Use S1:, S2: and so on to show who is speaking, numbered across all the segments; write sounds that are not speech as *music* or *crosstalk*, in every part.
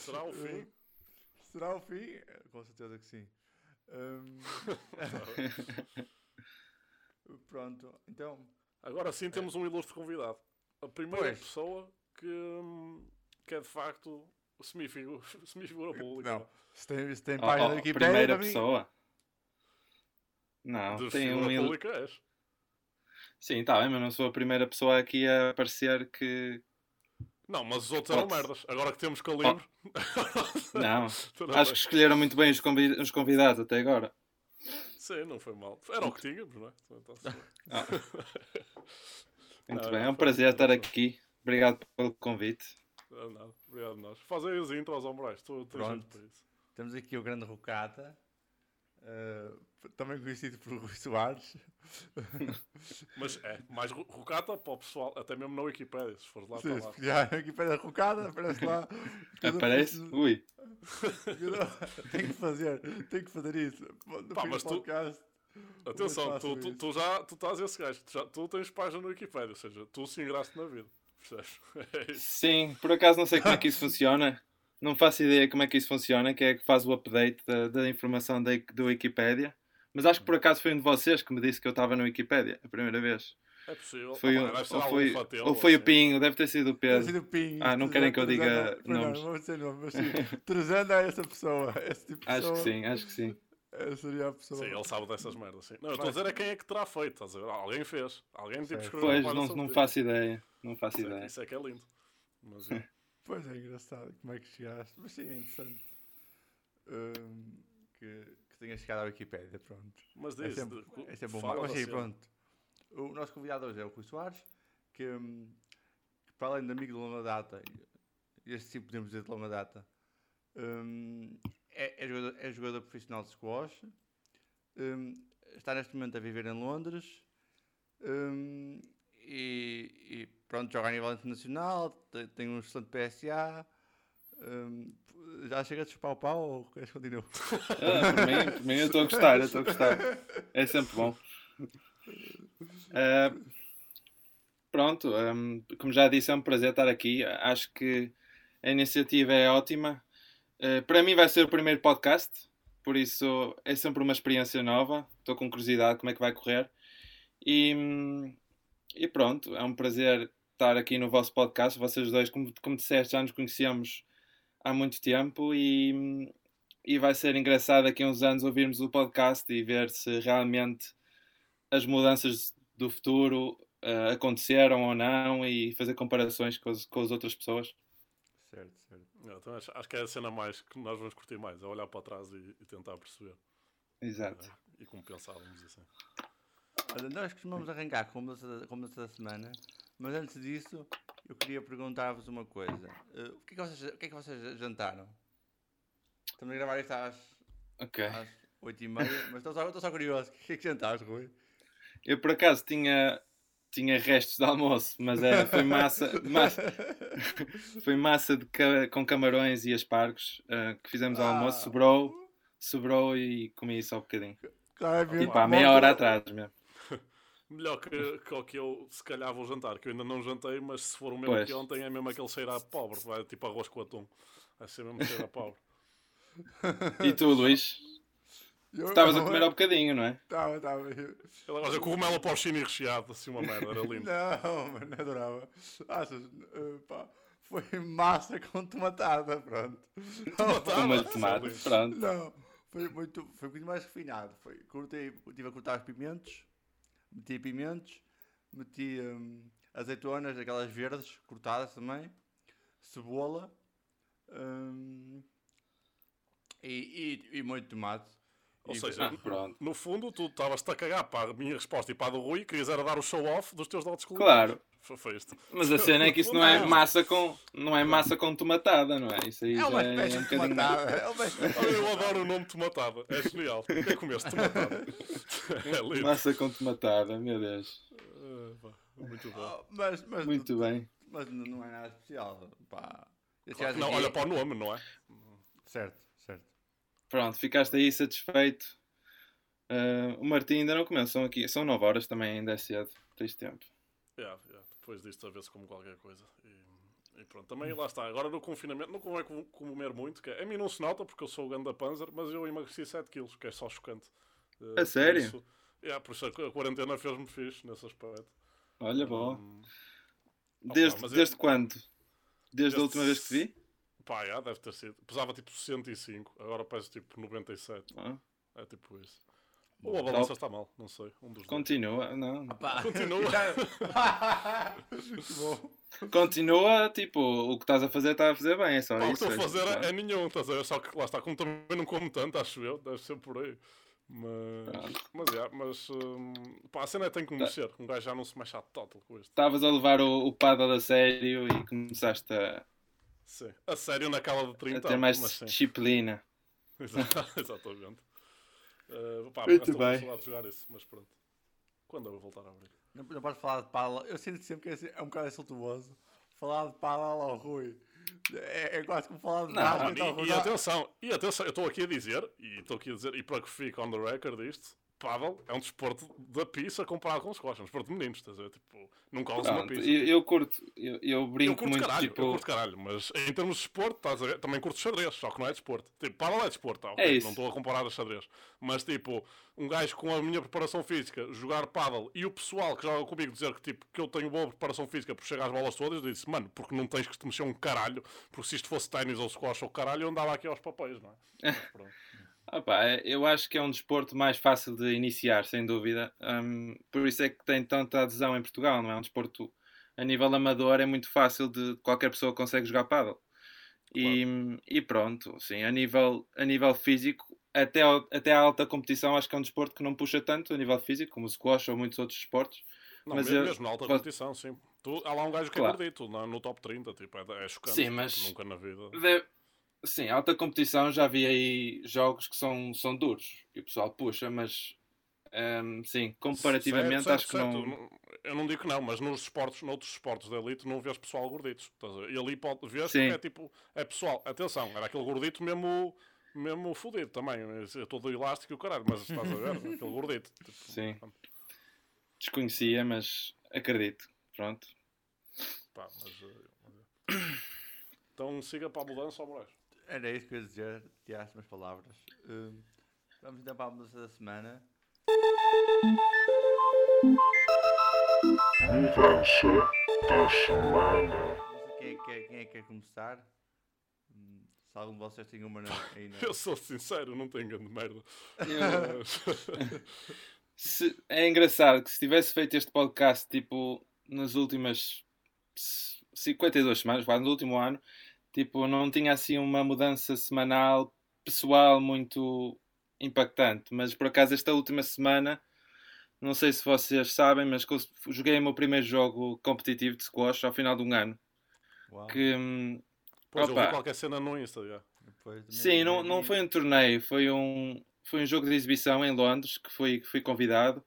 S1: Será o fim?
S2: Será o fim? Com certeza que sim. Hum, *laughs* Pronto, então.
S1: Agora sim temos um ilustre convidado. A primeira
S2: Pois.
S1: pessoa que, hum, que é de facto semifigura, *laughs* semifigura pública.
S2: Não. Se tem, se tem
S3: Oh,
S2: página
S3: oh,
S2: da Wikipedia,
S3: primeira
S2: para mim-
S3: pessoa. Não,
S1: De
S3: tem um. il-
S1: pública és.
S3: Sim, tá bem, mas não sou a primeira pessoa aqui a aparecer que.
S1: Não, mas os outros eram
S3: Pode-
S1: merdas. Agora que temos calibre.
S3: Não, *laughs* acho que escolheram muito bem os, convi- os convidados até agora.
S1: Sim, não foi mal. Era o que tínhamos, não é? Então.
S3: Ah, *laughs* muito
S1: Não,
S3: bem,
S1: não,
S3: é um prazer estar aqui. Obrigado pelo convite.
S1: Ah, não, obrigado a nós. Fazem os intros
S2: Pronto.
S1: jeito para isso.
S2: Temos aqui o grande Rocata, eh, também conhecido por Rui Soares. *laughs*
S1: Mas é, mais ro- rocata para o pessoal, até mesmo na Wikipédia, se fores lá
S2: Sim,
S1: para lá.
S2: já aqui para a Rocada, aparece lá.
S3: Aparece?
S2: preciso-
S3: Ui, *laughs*
S2: Tem que fazer, tem que fazer isso. No
S1: Pá, mas tu-
S2: podcast,
S1: Atenção,
S2: faço
S1: tu, tu, tu já tu estás esse gajo, tu, já, tu tens página no Wikipédia, ou seja, tu se engraste na vida. Percebes? *laughs* É
S3: sim, por acaso não sei como é que isso funciona. Não faço ideia como é que isso funciona, que é que faz o update da, da informação da, do Wikipedia. Mas acho que por acaso foi um de vocês que me disse que eu estava no Wikipedia, a primeira vez.
S1: É possível.
S3: Foi,
S1: Ah,
S3: ou foi,
S1: fatelo,
S3: ou foi o
S1: assim.
S3: Pinho, deve ter sido o
S2: Deve
S3: Pedro.
S2: Pinho,
S3: Ah, não querem que eu diga
S2: Não,
S3: nomes.
S2: não vou dizer nomes, mas sim. *laughs* Trezano é essa pessoa. Esse tipo de
S3: Acho que
S2: pessoa.
S3: sim, acho que sim.
S2: Essa seria a pessoa.
S1: Sim, ele sabe dessas merdas. Sim. Não, eu estou a dizer é quem é que terá feito. Estás a ver? Alguém fez. Alguém tipo escreveu
S3: Pois, não, não faço ideia. Não faço
S1: Isso é-
S3: ideia.
S1: Isso é que é lindo. Mas, é. *laughs*
S2: Pois é engraçado como é que chegaste. Mas sim, é interessante. Hum, que, que tenhas chegado à Wikipédia, pronto.
S1: mas
S2: É
S1: diz,
S2: sempre,
S1: de-
S2: é sempre bom. Mas sim,
S1: cena.
S2: pronto. O nosso convidado hoje é o Rui Soares, que, hum, que para além de amigo de longa data, este sim podemos dizer de longa data, hum, é, é, jogador, é jogador profissional de squash, está neste momento a viver em Londres e, e pronto, joga a nível internacional, tem, tem um excelente PSA. hum, já chega de chupar o pau ou queres continuar?
S3: Ah, mim eu estou a gostar, estou a gostar. É sempre bom. Ah, pronto, ahm, como já disse, é um prazer estar aqui. Acho que a iniciativa é ótima. Ah, para mim vai ser o primeiro podcast, por isso é sempre uma experiência nova. Estou com curiosidade como é que vai correr. E, hum, e pronto, é um prazer estar aqui no vosso podcast. Vocês dois, como, como disseste, já nos conhecemos há muito tempo e, e vai ser engraçado daqui a uns anos ouvirmos o podcast e ver se realmente as mudanças do futuro eh, aconteceram ou não e fazer comparações com as, com as outras pessoas.
S2: Certo, certo.
S1: Também acho, acho que é a cena mais que nós vamos curtir mais, é olhar para trás e, e tentar perceber.
S3: Exato.
S1: É, e como pensávamos assim.
S2: Olha, nós costumamos arrancar com a mudança da, com a mudança da semana, mas antes disso, eu queria perguntar-vos uma coisa. Eh, o, que é que vocês, o que é que vocês jantaram? Estamos a gravar isto às,
S3: Ok.
S2: às 8h30, mas estou só, estou só curioso. *laughs* O que é que jantaste, Rui?
S3: Eu por acaso tinha, tinha restos de almoço, mas era, foi massa, massa, *laughs* foi massa de com camarões e aspargos eh, que fizemos ao almoço,
S2: Ah.
S3: sobrou, sobrou e comi só um bocadinho.
S2: Claro, é
S3: Tipo há meia hora atrás mesmo.
S1: Melhor que, que o que eu, se calhar, vou jantar, que eu ainda não jantei, mas se for o mesmo
S3: Pois.
S1: que ontem, é mesmo aquele cheiro a pobre, vai tipo arroz com atum. Vai ser mesmo cheiro a pobre.
S3: E tu, Luís? Estavas a comer ao bocadinho, não é?
S2: Estava, estava.
S1: Ele agora já cogumelo para o chino e recheado, assim uma merda, era lindo.
S2: Não, mano, adorava. Achas, eh, pá, foi massa com tomatada, pronto.
S1: Tomatada?
S3: Uma de tomate, pronto.
S2: Não, foi muito, foi bocadinh mais refinado. Foi, cortei, estive a cortar os pimentos, meti pimentos, meti hum, azeitonas, aquelas verdes, cortadas também, cebola hum, e, e, e de tomate.
S1: Ou
S2: E-
S1: seja,
S3: Ah, pronto.
S1: no fundo, tu estavas-te a cagar para a minha resposta e para a do Rui, querias era dar o show-off dos teus dotes culinários.
S3: Claro.
S1: Foi, foi isto.
S3: Mas a cena é que isso não é massa com, não é massa com tomatada, não é? Isso aí
S2: é uma espécie
S3: um
S2: de
S3: bocadinho-
S2: tomatada. É uma
S1: Olha, eu adoro o nome tomatada, é genial. O que é que comeste? Tomatada. É lindo.
S3: Massa com tomatada, meu Deus.
S1: Ah, Muito bom.
S2: Oh, mas, mas,
S3: Muito bem.
S2: mas não é nada especial. Pá.
S1: Claro não, olha para o nome, não é?
S2: Certo.
S3: Pronto, ficaste aí satisfeito. Ah, o Martim ainda não comeu, são aqui, são 9 horas também, ainda é cedo, tens tempo.
S1: Yeah, yeah. Depois disto a ver-se como qualquer coisa. E, E pronto, também lá está. Agora no confinamento não convém com- comer muito, que é, a mim não se nota porque eu sou o ganda panzer, mas eu emagreci 7 quilos, que é só chocante. Eh, por
S3: sério?
S1: Isso, yeah, por isso a a quarentena fez-me fixe nesse aspecto.
S3: Olha, boa.
S1: Hum,
S3: Desde,
S1: eu-
S3: desde quando? Desde
S1: Desde-
S3: a última vez que vi?
S1: Pá, já, deve ter sido. Pesava tipo 65, agora peso tipo 97.
S3: Ah,
S1: É tipo isso. Ou a balança está mal, não sei. Um dos dois.
S3: continua, não.
S2: Pá.
S1: Continua. *laughs*
S3: Continua, tipo, o que estás a fazer está a fazer bem, é só
S1: Pá, o que
S3: isso.
S1: estou a
S3: é
S1: fazer
S3: isso,
S1: é, é nenhum, estás a ver? Só que lá está, como também não como tanto, acho eu, deve ser por aí. Mas,
S3: Pronto.
S1: mas, yeah, mas hum, pá, a cena é que tem que
S3: Tá.
S1: mexer. Um gajo já não se mexe à total com isto.
S3: Estavas a levar o, o paddle a sério e começaste a,
S1: Sim. A sério, naquela de
S3: a
S1: 30
S3: ter mais
S1: mas
S3: disciplina. *laughs*
S1: Exa- Exatamente. Uh, pá,
S3: Muito bem.
S1: de jogar isso, mas pronto. Quando eu voltar a abrir?
S2: Não, não podes falar de pala. Eu sinto sempre que é, um bocado insultuoso. Falar de pala ao Rui. É, é quase como falar de
S3: Não,
S2: ao
S1: E, e atenção, e atenção, eu estou aqui a dizer, e estou aqui a dizer, e para que fique on the record isto, paddle é um desporto da pizza comparado com squash, é um desporto de meninos, estás a ver? Tipo, nunca usa uma pizza.
S3: eu, eu curto, eu, eu
S1: Eu
S3: brinco
S1: curto
S3: muito,
S1: caralho,
S3: tipo.
S1: eu curto caralho, mas em termos de desporto, estás a ver? Também curto xadrez, só que não é desporto. Tipo, paddle é desporto, tá?
S3: É isso.
S1: não estou a comparar a xadrez. Mas tipo, um gajo com a minha preparação física, jogar paddle e o pessoal que joga comigo dizer que, tipo, que eu tenho boa preparação física por chegar às bolas todas, eu disse, mano, porque não tens que te mexer um caralho, porque se isto fosse ténis ou squash ou caralho, eu andava aqui aos papéis, não é? Mas *laughs* pronto.
S3: Pá, é- eu acho que é um desporto mais fácil de iniciar, sem dúvida. Hum, por isso é que tem tanta adesão em Portugal, não é? Um desporto a nível amador é muito fácil de qualquer pessoa consegue jogar paddle. E, e pronto, sim, a nível, a nível físico, até, ao- até a alta competição, acho que é um desporto que não puxa tanto a nível físico, como o squash ou muitos outros esportes.
S1: Não,
S3: Mas
S1: mesmo,
S3: eu-
S1: mesmo na alta competição, sim. Tu, há lá um gajo que
S3: Claro.
S1: é gordito, no, no top 30, tipo, é, é chocante.
S3: Sim, mas-
S1: Nunca na vida.
S3: Deve- Sim, alta competição já vi aí jogos que são, são duros e o pessoal puxa, mas hum, sim, comparativamente
S1: Certo,
S3: acho que
S1: certo,
S3: não.
S1: certo. Eu não digo que não, mas nos esportes, noutros esportes da elite não vês pessoal gorditos. ver? E ali pode ver
S3: Sim.
S1: é tipo, é pessoal, atenção, era aquele gordito mesmo, mesmo fodido também. Eu todo elástico e o caralho, mas estás a ver? *laughs* aquele gordito. Tipo,
S3: Sim.
S1: pronto,
S3: Desconhecia, mas acredito. Pronto.
S1: pá, mas, eh, então siga para a mudança, Moraes.
S2: Era isso que eu ia dizer. Tiraste umas palavras. Hum, vamos então para a mudança da semana.
S4: Mudança da semana.
S2: Não sei quem é que quer, quem é que quer começar. Hum, se algum de vocês tem uma na, aí na... *laughs*
S1: Eu sou sincero, não tenho grande merda.
S3: Eu- *laughs* se- é engraçado que se tivesse feito este podcast tipo nas últimas 52 semanas, quase no último ano, tipo, não tinha assim uma mudança semanal pessoal muito impactante, mas por acaso esta última semana, não sei se vocês sabem, mas que eu joguei o meu primeiro jogo competitivo de squash ao final de um ano.
S2: Uau.
S3: Que, hum,
S1: Pois eu vi
S3: Opa.
S1: qualquer cena no Insta, já.
S2: Depois
S3: Sim, não, não foi um torneio, foi um, foi um jogo de exibição em Londres que fui, que fui convidado,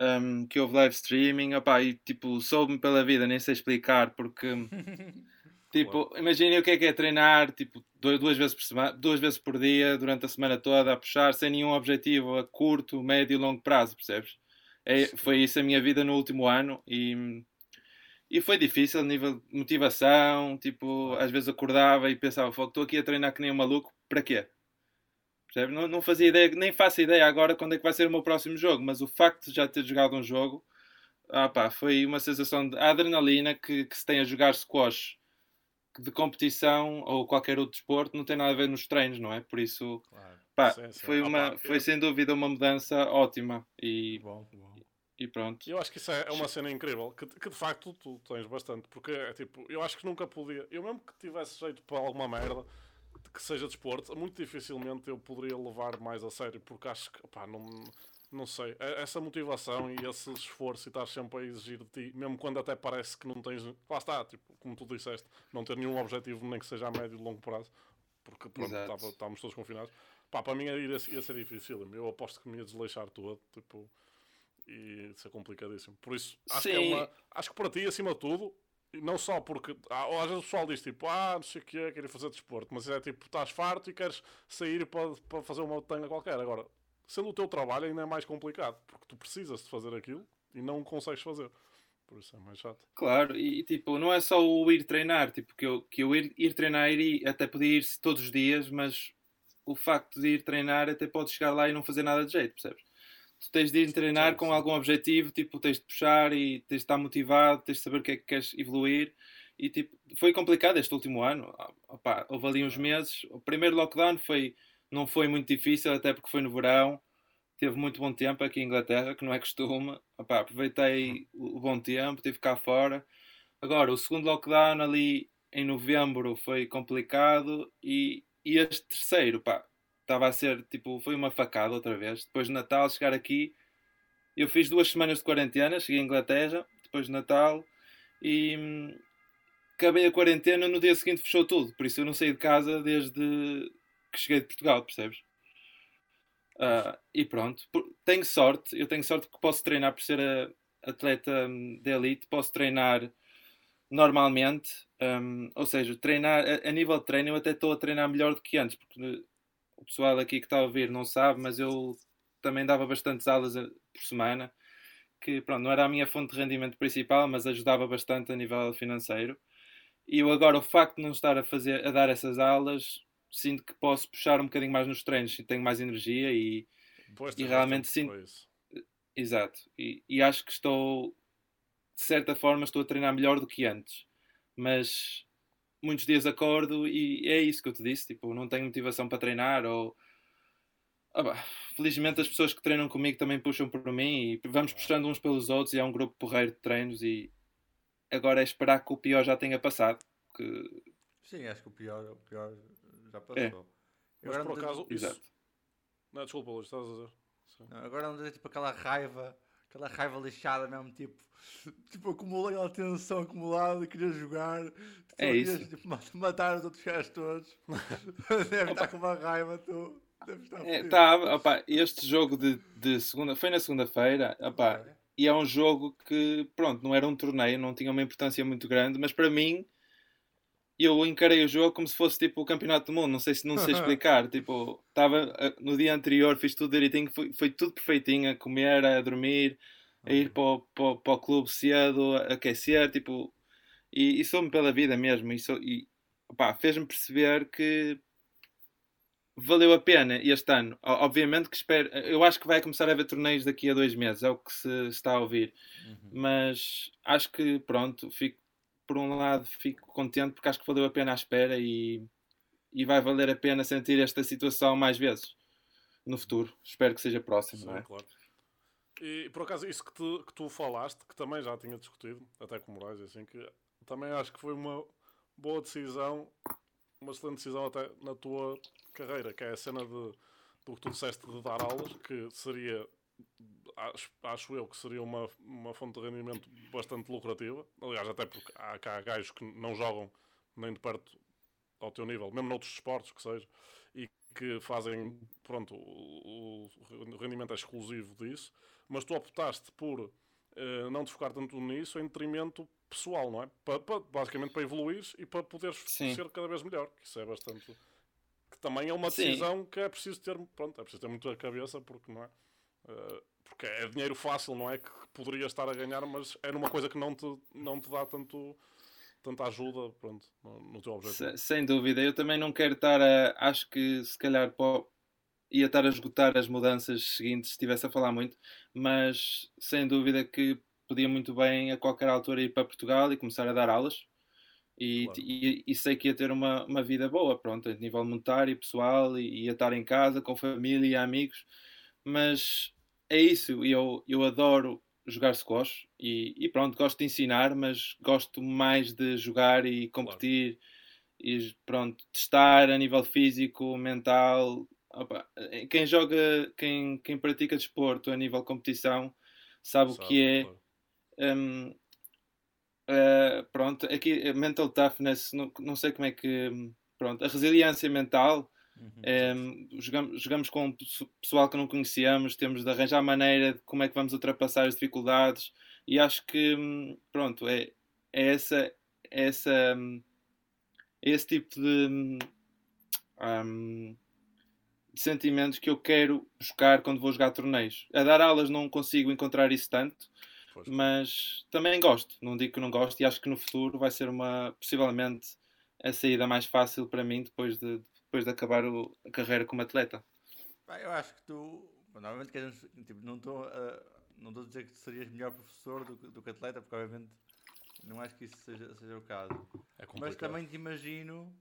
S3: um, que houve live streaming, opá, e tipo, soube-me pela vida, nem sei explicar, porque *laughs* tipo, imaginem o que é que é treinar tipo, du- duas, vezes por semana, duas vezes por dia, durante a semana toda, a puxar, sem nenhum objetivo a curto, médio e longo prazo, percebes? É, foi isso a minha vida no último ano e, e foi difícil a nível de motivação, tipo, às vezes acordava e pensava, "Fogo, estou aqui a treinar que nem um maluco, para quê? Percebe? Não, não fazia ideia, nem faço ideia agora quando é que vai ser o meu próximo jogo, mas o facto de já ter jogado um jogo, ah pá, foi uma sensação de adrenalina que, que se tem a jogar squash de competição ou qualquer outro desporto, não tem nada a ver nos treinos, não é? Por isso,
S2: Claro.
S3: pá,
S1: Sim, sim.
S3: foi,
S1: Ah,
S3: uma,
S1: pá,
S3: foi
S1: eu-
S3: sem dúvida uma mudança ótima e,
S2: Bom, bom.
S3: e pronto.
S1: Eu acho que isso é é uma cena incrível, que, que de facto tu tens bastante, porque é tipo, eu acho que nunca podia, eu mesmo que tivesse jeito para alguma merda, que seja desporto, muito dificilmente eu poderia levar mais a sério, porque acho que, pá, não, não sei, é- essa motivação e esse esforço e estar sempre a exigir de ti, mesmo quando até parece que não tens, lá está, tipo, como tu disseste, não ter nenhum objetivo, nem que seja a médio e longo prazo, porque pronto, estava- estávamos todos confinados, pá, para mim ia, ia ser difícil, eu aposto que me ia desleixar todo, tipo e ser complicadíssimo. Por isso, acho que, é
S3: Sim.
S1: uma, acho que para ti, acima de tudo, e não só porque às vezes o pessoal diz tipo, ah, não sei o que é, quero ir fazer desporto, mas é tipo, estás farto e queres sair para, para fazer uma tanga qualquer. Agora, sendo o teu trabalho, ainda é mais complicado, porque tu precisas de fazer aquilo e não consegues fazer. por isso é mais chato.
S3: Claro, e, tipo, não é só o ir treinar, tipo, que eu, que eu ir, ir treinar e até podia ir todos os dias, mas o facto de ir treinar até pode chegar lá e não fazer nada de jeito, percebes? Tu tens de ir treinar com algum objetivo, tipo, tens de puxar e tens de estar motivado, tens de saber o que é que queres evoluir. E tipo, foi complicado este último ano. Opa, houve ali uns meses. O primeiro lockdown foi, não foi muito difícil, até porque foi no verão. Teve muito bom tempo aqui em Inglaterra, que não é costume. Opa, aproveitei o bom tempo, tive cá fora. Agora, o segundo lockdown ali em novembro foi complicado e, e este terceiro, pá, estava a ser tipo, foi uma facada outra vez. Depois de Natal, chegar aqui, eu fiz duas semanas de quarentena, cheguei à Inglaterra, depois de Natal, e hum, acabei a quarentena, no dia seguinte fechou tudo. Por isso eu não saí de casa desde que cheguei de Portugal, percebes? Uh, e pronto, tenho sorte, eu tenho sorte que posso treinar por ser atleta hum, de elite, posso treinar normalmente, um, ou seja, treinar a, a, nível de treino eu até estou a treinar melhor do que antes, porque o pessoal aqui que está a ouvir não sabe, mas eu também dava bastantes aulas eh, por semana, que pronto, não era a minha fonte de rendimento principal, mas ajudava bastante a nível financeiro. E eu agora, o facto de não estar a fazer, a dar essas aulas, sinto que posso puxar um bocadinho mais nos treinos, tenho mais energia e, e realmente sinto. Exato. E, e acho que estou, de certa forma, estou a treinar melhor do que antes. Mas muitos dias acordo e é isso que eu te disse, tipo, não tenho motivação para treinar ou ah, bah, felizmente as pessoas que treinam comigo também puxam por mim e vamos puxando uns pelos outros e é um grupo porreiro de treinos e agora é esperar que o pior já tenha passado. Que...
S2: Sim, acho que o pior, o pior já passou.
S1: É. Mas por acaso, isso... Exato. Não, desculpa, Luís, estás a dizer.
S2: Não, agora não dizer tipo aquela raiva, aquela raiva lixada mesmo, tipo, *laughs* tipo acumulei aquela tensão acumulada, queria jogar, tipo,
S3: é querias,
S2: isso. Tipo, matar os outros gajos todos. *laughs* Deve estar com uma raiva, tu. Deve estar
S3: é, tá, opa, este jogo de, de segunda foi na segunda-feira, opa, e é um jogo que, pronto, não era um torneio, não tinha uma importância muito grande, mas para mim, eu encarei o jogo como se fosse tipo o campeonato do mundo, não sei se não sei *laughs* explicar, tipo, estava eh, no dia anterior, fiz tudo direitinho, foi, foi tudo perfeitinho, a comer, a dormir, a ir para o, para, para o clube cedo, a aquecer, tipo, e, e sou-me pela vida mesmo, e, e fez-me perceber que valeu a pena este ano. Obviamente que espero. Eu acho que vai começar a haver torneios daqui a dois meses, é o que se está a ouvir. Uhum. Mas acho que pronto, fico, por um lado fico contente porque acho que valeu a pena a espera e, e vai valer a pena sentir esta situação mais vezes no futuro. Espero que seja próximo,
S1: Sim,
S3: não é?
S1: Claro. E por acaso, isso que, te, que tu falaste, que também já tinha discutido, até com Moraes, assim, que também acho que foi uma boa decisão, uma excelente decisão até na tua carreira, que é a cena de, do que tu disseste de dar aulas, que seria, acho, acho eu, que seria uma, uma fonte de rendimento bastante lucrativa. Aliás, até porque há cá gajos que não jogam nem de perto ao teu nível, mesmo noutros esportes que seja, e que fazem, pronto, o, o rendimento é exclusivo disso, mas tu optaste por uh, não te focar tanto nisso em detrimento pessoal, não é? Basicamente para evoluir e para poderes Sim. ser cada vez melhor, que isso é bastante também é uma decisão Sim. que é preciso ter, pronto, é preciso ter muito a cabeça, porque não é? Uh, porque é dinheiro fácil, não é? Que poderia estar a ganhar, mas é numa coisa que não te, não te dá tanto, tanta ajuda pronto, no, no teu objetivo.
S3: Sem, sem dúvida, eu também não quero estar a. Acho que se calhar pô, ia estar a esgotar as mudanças seguintes se estivesse a falar muito, mas sem dúvida que podia muito bem a qualquer altura ir para Portugal e começar a dar aulas e, claro. e, e, sei que ia ter uma, uma vida boa, pronto, a nível monetário, pessoal, e ia estar em casa com família e amigos, mas é isso, eu, eu adoro jogar squash e, e pronto, gosto de ensinar, mas gosto mais de jogar e competir claro. e pronto, testar a nível físico, mental. Opa, quem joga, quem, quem pratica desporto a nível competição sabe, sabe o que é. Claro. Um, Uh, pronto, aqui eh, mental toughness, não, não sei como é que. Pronto, a resiliência mental. Uhum, um, jogamos, jogamos com pessoal que não conhecíamos, temos de arranjar maneira de como é que vamos ultrapassar as dificuldades e acho que hum, pronto, é, é essa, é essa hum, é esse tipo de, um, de sentimentos que eu quero buscar quando vou jogar torneios. A dar aulas não consigo encontrar isso tanto,
S1: Pois.
S3: mas também gosto, não digo que não gosto e acho que no futuro vai ser uma, possivelmente, a saída mais fácil para mim depois de, depois de acabar o- a carreira como atleta.
S2: Eu acho que tu, normalmente queres, tipo, não estou a, não estou a dizer que tu serias melhor professor do, que- do que atleta, porque obviamente não acho que isso seja, seja o caso.
S1: É
S2: Mas também te imagino,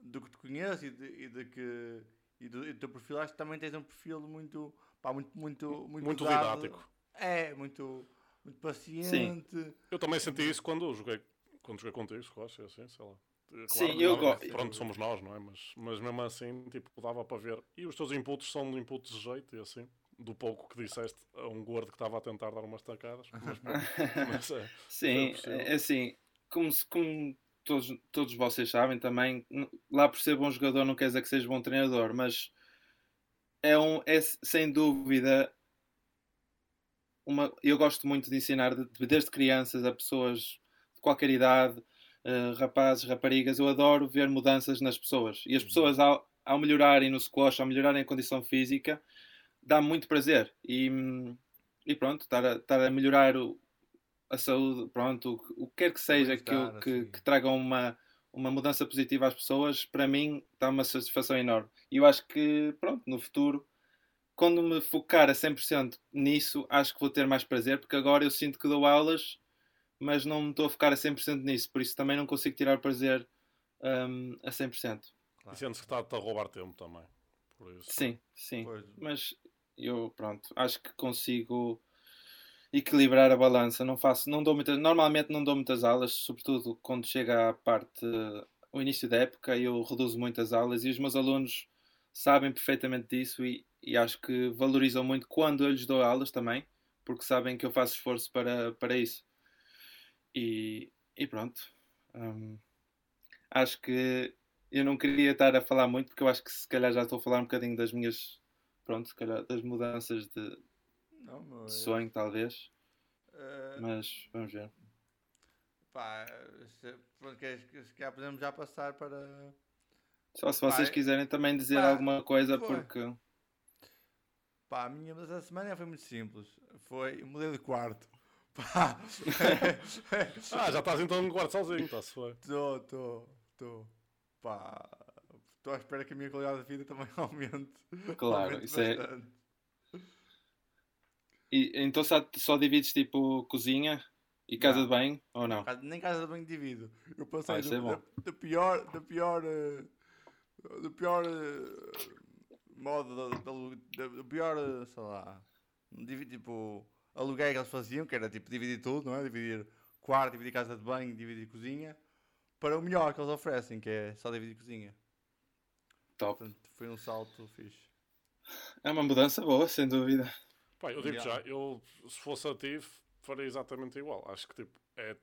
S2: do que te conheço e de, e de que e do, e do teu perfil, acho que também tens um perfil muito, pá, muito, muito, muito,
S1: Muito
S2: dado.
S1: didático.
S2: É, muito, muito paciente.
S1: Eu também senti isso quando joguei, quando joguei contigo, Rocha, assim, sei lá. Claro,
S3: Sim, eu
S1: não,
S3: go-
S1: Pronto, somos nós, não é? Mas, mas mesmo assim, tipo, dava para ver. E os teus inputs são de inputs de jeito, e assim. Do pouco que disseste a um gordo que estava a tentar dar umas tacadas. Mas, *laughs* mas é.
S3: Sim,
S1: possível.
S3: é assim, como, como todos, todos vocês sabem também, lá por ser bom jogador não quer dizer que seja bom treinador, mas é, um, é sem dúvida uma, eu gosto muito de ensinar de- de- desde crianças a pessoas de qualquer idade, eh, rapazes, raparigas, eu adoro ver mudanças nas pessoas. E as pessoas ao, ao melhorarem no squash, ao melhorarem a condição física, dá muito prazer. E, e pronto, estar a, estar a melhorar o, a saúde, pronto, o, que- o que quer que seja que, eu- que, que traga uma, uma mudança positiva às pessoas, para mim dá uma satisfação enorme. E eu acho que, pronto, no futuro, quando me focar a 100% nisso, acho que vou ter mais prazer, porque agora eu sinto que dou aulas, mas não me estou a focar a 100% nisso, por isso também não consigo tirar prazer hum, a 100%.
S1: E sentes que está-te a roubar tempo também.
S3: Sim, sim.
S2: Pois.
S3: Mas eu, pronto, acho que consigo equilibrar a balança. Não faço, não dou muitas, normalmente não dou muitas aulas, sobretudo quando chega à parte, o início da época, eu reduzo muitas aulas e os meus alunos sabem perfeitamente disso e, e acho que valorizam muito quando eu lhes dou aulas também, porque sabem que eu faço esforço para, para isso. E, e pronto. Hum, acho que eu não queria estar a falar muito, porque eu acho que se calhar já estou a falar um bocadinho das minhas, pronto, se calhar das mudanças de,
S2: Não,
S3: de sonho, talvez,
S2: eh,
S3: mas vamos ver.
S2: pá, se, se calhar podemos já passar para.
S3: Só se vocês quiserem também dizer
S2: pá,
S3: alguma coisa,
S2: foi.
S3: porque
S2: Pá, a minha mas a semana foi muito simples. Foi, mudei de quarto. Pá, *laughs*
S1: Ah, já estás então no quarto sozinho, está-se bem.
S2: estou, estou, estou. Pá, estou à espera que a minha qualidade de vida também *laughs* aumente.
S3: Claro,
S2: aumente
S3: isso é-
S2: bastante.
S3: e, então só, só divides tipo cozinha e casa
S2: Não.
S3: de banho ou não?
S2: Nem casa de banho divido. Eu passei
S3: Ah,
S2: do,
S3: é
S2: da, da pior, da pior, eh, do pior eh, modo, da, da, da- do pior, sei lá, divi- tipo, aluguei que eles faziam, que era tipo dividir tudo, não é? Dividir quarto, dividir casa de banho, dividir cozinha, para o melhor que eles oferecem, que é só dividir cozinha.
S3: Top.
S2: Portanto, foi um salto fixe.
S3: É uma mudança boa, sem dúvida.
S1: Pá, eu digo já, eu se fosse a ti, faria exatamente igual. Acho que tipo, é,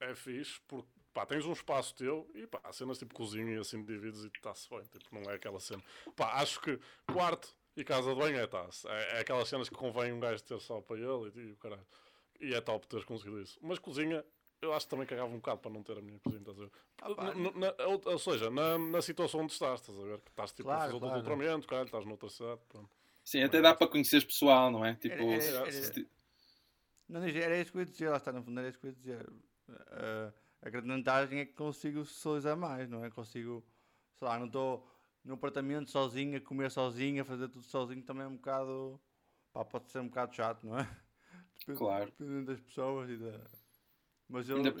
S1: é fixe porque pá, tens um espaço teu e pá, cenas tipo cozinha e assim divides e está-se bem. Tipo, não é aquela cena. Pá, acho que quarto e casa de banho é tá-se. É, é aquelas cenas que convém um gajo ter só para ele e, e o caralho. E é top teres conseguido isso. Mas cozinha, eu acho que também cagava um bocado para não ter a minha cozinha, estás a ver?
S2: Ah,
S1: ou, ou seja, na, na situação onde estás, estás a ver? Que estás tipo a
S2: Claro,
S1: fazer o teu
S2: claro.
S1: doutoramento, caralho, estás noutra cidade, pronto.
S3: Sim, até dá para conhecer pessoal, não é? Tipo,
S2: Era- era-
S3: se-
S2: Não, não, era isso que eu ia dizer, lá está, no fundo era isso que eu ia dizer. Uh, a grande vantagem é que consigo socializar mais, não é? Consigo, sei lá, não estou no apartamento sozinho, a comer sozinho, a fazer tudo sozinho, também é um bocado, pá, pode ser um bocado chato, não é? Depende-
S3: Claro.
S2: Dependendo das pessoas e da... Mas eu,
S3: Ainda-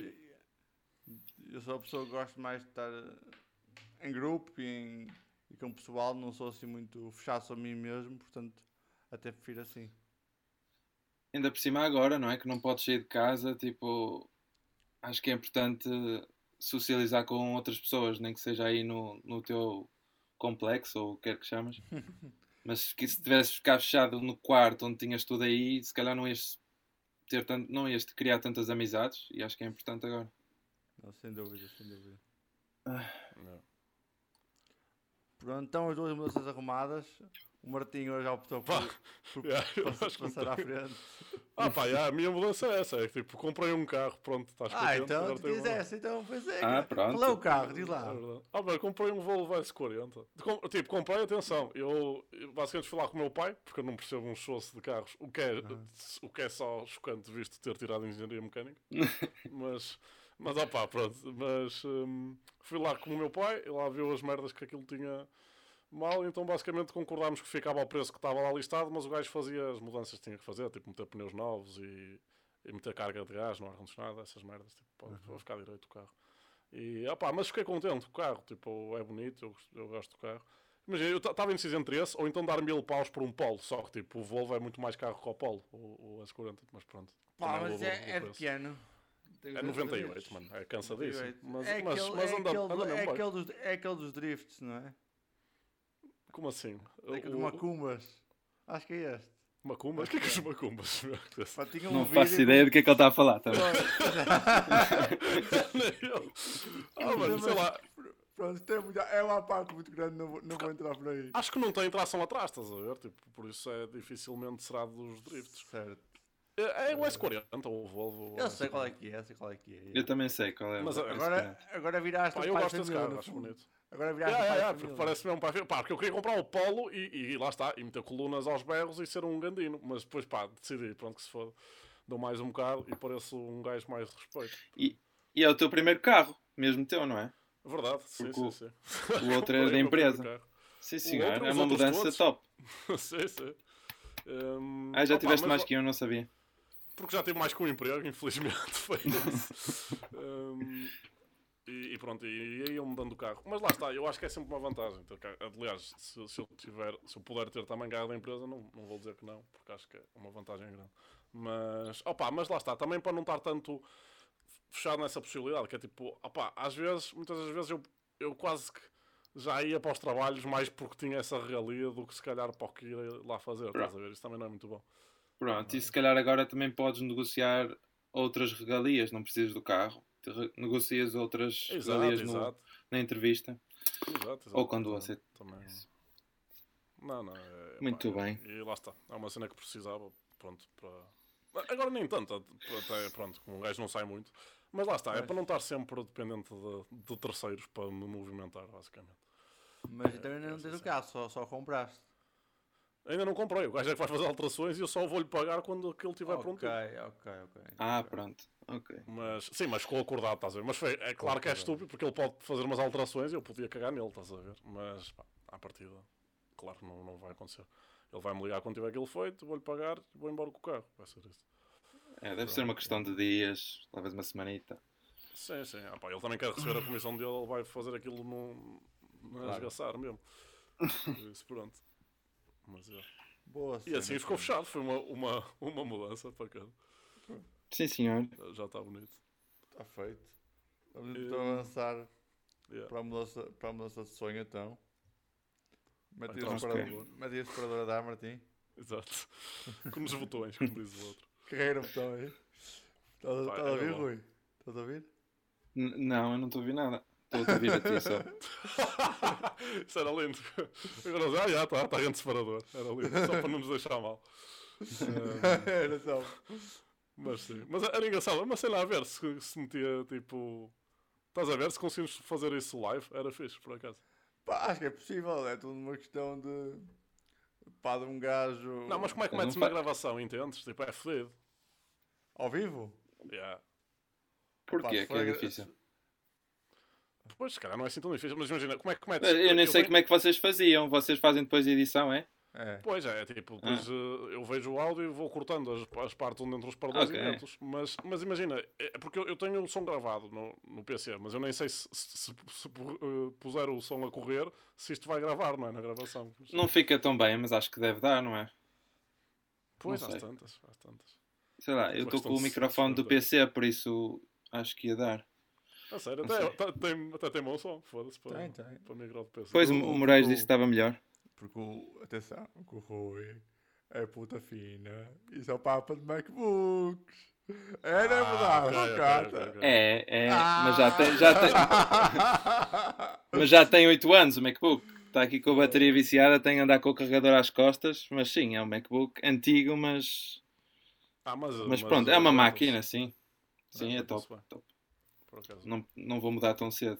S2: eu sou a pessoa que gosto mais de estar em grupo e, em- e com o pessoal, não sou assim muito fechado a mim mesmo, portanto, até prefiro assim.
S3: ainda por cima agora, não é? Que não podes sair de casa, tipo, acho que é importante socializar com outras pessoas, nem que seja aí no, no teu complexo ou o que quer que chamas. *laughs* Mas que se tivesses ficar fechado no quarto onde tinhas tudo aí, se calhar não ias ter tanto, não ias criar tantas amizades e acho que é importante agora.
S2: Não, sem dúvida, sem dúvida.
S1: Não.
S2: Pronto, então as duas mudanças arrumadas. O Martinho já optou por,
S1: Pá,
S2: por *laughs*
S1: yeah, eu
S2: passar, à frente. *laughs*
S1: Ah pá, yeah, a minha mudança é essa. É que tipo, comprei um carro, pronto, estás
S2: Ah,
S1: contente,
S2: então
S1: agora
S2: tu
S1: uma-
S2: quiseste, então pois é.
S3: Ah, pronto.
S2: Qual é o carro? Diz
S1: É
S2: lá.
S1: verdade. Ah, bem, comprei um Volvo S40. Com- Tipo, comprei, atenção, eu basicamente fui lá com o meu pai, porque eu não percebo um choço de carros, o que é, o que é só chocante visto ter tirado Engenharia Mecânica. *laughs* mas, mas opá, pronto. Mas hum, fui lá com o meu pai, ele lá viu as merdas que aquilo tinha mal, então basicamente concordámos que ficava ao preço que estava lá listado, mas o gajo fazia as mudanças que tinha que fazer, tipo meter pneus novos e, e meter carga de gás no ar-condicionado, essas merdas, tipo, pode, pode ficar direito o carro. E, opá, mas fiquei contente com o carro, tipo, é bonito, eu, gosto- eu gosto do carro. Imagina, eu estava indeciso entre esse ou então dar mil paus por um Polo, só que tipo, o Volvo é muito mais carro que o Polo, o, o S40, mas pronto.
S2: Pá,
S1: também
S2: mas é, é de
S1: preço.
S2: que ano?
S1: É 98, mano, é cansadíssimo.
S2: 98.
S1: Mas,
S2: é
S1: mas,
S2: aquele,
S1: mas
S2: é
S1: anda,
S2: aquele, é,
S1: bem.
S2: aquele dos, é aquele dos drifts, não é?
S1: Como assim?
S2: É aquele
S1: O-
S2: de Macumbas. Acho que é este.
S1: Macumbas? O que é que é os Macumbas? *laughs*
S2: Pá, tinha um
S3: Não
S2: vídeo
S3: faço ideia do que é que ele está a falar
S1: eu. *laughs* Ah, mano, sei lá.
S2: Pronto, isto é, é uma parte muito grande, não, vou- não vou entrar por aí.
S1: Acho que não tem tração atrás, estás a ver? Tipo, por isso é dificilmente será dos drifts.
S2: Certo.
S1: É, é o S40 ou o Volvo.
S2: Eu sei qual é que é, sei qual é que é.
S3: Eu também sei qual é.
S1: Mas
S3: o-
S2: Agora, agora viraste
S1: Pá, eu gosto
S2: de
S1: desse carro, acho bonito.
S2: Agora pai
S1: yeah,
S2: de
S1: porque
S2: família.
S1: parece mesmo para Pá, porque eu queria comprar o Polo e, e lá está, e meter colunas aos berros e ser um gandino. Mas depois, pá, decidi, pronto, que se for, dou mais um bocado e pareço um gajo mais de respeito.
S3: E, e é o teu primeiro carro, mesmo teu, não é?
S1: Verdade, sim,
S3: Porque
S1: sim,
S3: o-
S1: sim.
S3: O outro *laughs* é da empresa. Sim, senhor. É uma
S1: outros
S3: mudança
S1: todos?
S3: top. *laughs*
S1: sim, sim. Hum,
S3: Ah, já
S1: opá,
S3: tiveste
S1: mas
S3: mais que eu, não sabia.
S1: Porque já tive mais que um emprego, infelizmente. *laughs* Foi isso. Hum, e, e pronto, e, e aí eu mudando o carro. Mas lá está, eu acho que é sempre uma vantagem. ter carro. Aliás, se, se eu tiver, se eu puder ter também carro da empresa, não, não vou dizer que não, porque acho que é uma vantagem grande. Mas, opa, mas lá está, também para não estar tanto fechado nessa possibilidade, que é tipo, opa, às vezes, muitas das vezes eu, eu quase que já ia para os trabalhos mais porque tinha essa regalia do que se calhar para o que ir lá fazer, estás a ver? Isso também não é muito bom.
S3: Pronto, e se calhar agora também podes negociar outras regalias, não precisas do carro. Negocias outras
S1: Exato,
S3: no- na entrevista.
S1: Exato, exato.
S3: Ou quando
S1: Também-
S3: você-
S1: Também. Não, não. É,
S3: Muito
S1: pá,
S3: bem.
S1: E lá está. É uma cena que precisava. Pronto, para. Agora nem tanto. Até, pronto, como um gajo não sai muito. Mas lá está. É
S2: Pois.
S1: para não estar sempre dependente de, de terceiros para me movimentar, basicamente.
S2: Mas então ainda não tens o carro, só, só compraste.
S1: Ainda não comprei. O gajo é que vai fazer alterações e eu só vou-lhe pagar quando aquilo estiver
S2: ok,
S1: pronto.
S2: ok, ok.
S3: Ah,
S2: ok.
S3: pronto. Ok.
S1: Mas, sim, mas ficou acordado, estás a ver? Mas foi, é claro que é estúpido porque ele pode fazer umas alterações e eu podia cagar nele, estás a ver? Mas, pá, à partida, claro que não, não vai acontecer. Ele vai me ligar quando tiver aquilo feito, vou-lhe pagar e vou embora com o carro. Vai ser isso.
S3: É, deve ser uma questão de dias, talvez uma semanita.
S1: Sim, sim. Ah, pá, ele também quer receber a comissão dele, ele vai fazer aquilo num,
S2: Claro.
S1: esgaçar mesmo. Por Isso, pronto. Mas, é.
S2: Boa
S1: E assim ficou fechado. Foi uma, uma, uma mudança para cá.
S3: Sim, senhor.
S1: Já está bonito.
S2: Está feito. Vamos então avançar
S1: Yeah.
S2: para a mudança, para a mudança de sonho então. Mete
S1: Então,
S2: o
S3: ok.
S2: separador- mete aí o separador a dar, Martim.
S1: Exato. *laughs* Como nos botões, como diz o outro.
S2: Carreira botão aí. Estás a- estás a ouvir,
S1: é.
S2: Rui? Estás a ouvir?
S3: N- não, eu não estou a ouvir nada. Estou a ouvir a ti só. *laughs*
S1: Isso era lindo. Agora já, já está, está rente separador. Era lindo, só para não nos deixar mal. Ah, *laughs*
S2: Era só.
S1: Mas sim. Mas era engraçado, mas sei lá, a ver se, se metia tipo. Estás a ver se conseguimos fazer isso live? Era fixe, por acaso.
S2: Pá, acho que é possível, é tudo uma questão de. pá, de um gajo.
S1: Não, mas como é que metes
S3: fa-
S1: gravação, entendes? Tipo, é fedido.
S2: Ao vivo?
S1: Yeah.
S3: Porquê
S2: Pá,
S3: é que é difícil?
S1: Pois, se calhar não é assim tão difícil, mas imagina, como é que metes.
S3: Eu nem sei
S1: tenho-
S3: como é que vocês faziam. Vocês fazem depois a edição, é?
S2: É.
S1: Pois é, tipo, depois, eh, eu vejo o áudio e vou cortando as, as partes onde entram os paralisimentos. Mas, mas imagina, é porque eu, eu tenho o som gravado no, no PC, mas eu nem sei se, se, se- se eh, puser o som a correr, se isto vai gravar, não é? Na gravação.
S3: Não fica tão bem, mas acho que deve dar, não é?
S1: pois,
S3: não
S1: às tantas, às tantas.
S3: Sei lá, eu estou com o microfone do. PC, por isso acho que ia dar.
S1: A sério, até, tem, até tem bom som, foda-se, para, para micro do PC.
S3: Pois o Moraes disse que estava melhor.
S2: Porque o. atenção, que o Rui é puta fina e só papa de MacBooks. É, não é
S1: Ah,
S2: verdade?
S1: ok,
S2: Não
S1: ok,
S2: cata.
S1: ok, ok.
S3: É, é,
S2: Ah!
S3: mas já tem, já tem, *laughs* mas já tem 8 anos o MacBook. Está aqui com a bateria viciada, tem que andar com o carregador às costas, mas sim, é um MacBook antigo, mas,
S1: Ah, mas,
S3: mas pronto, é uma máquina, sim. Sim, é
S1: Aguenta-se
S3: top. top.
S1: por acaso.
S3: Não, não vou mudar tão cedo.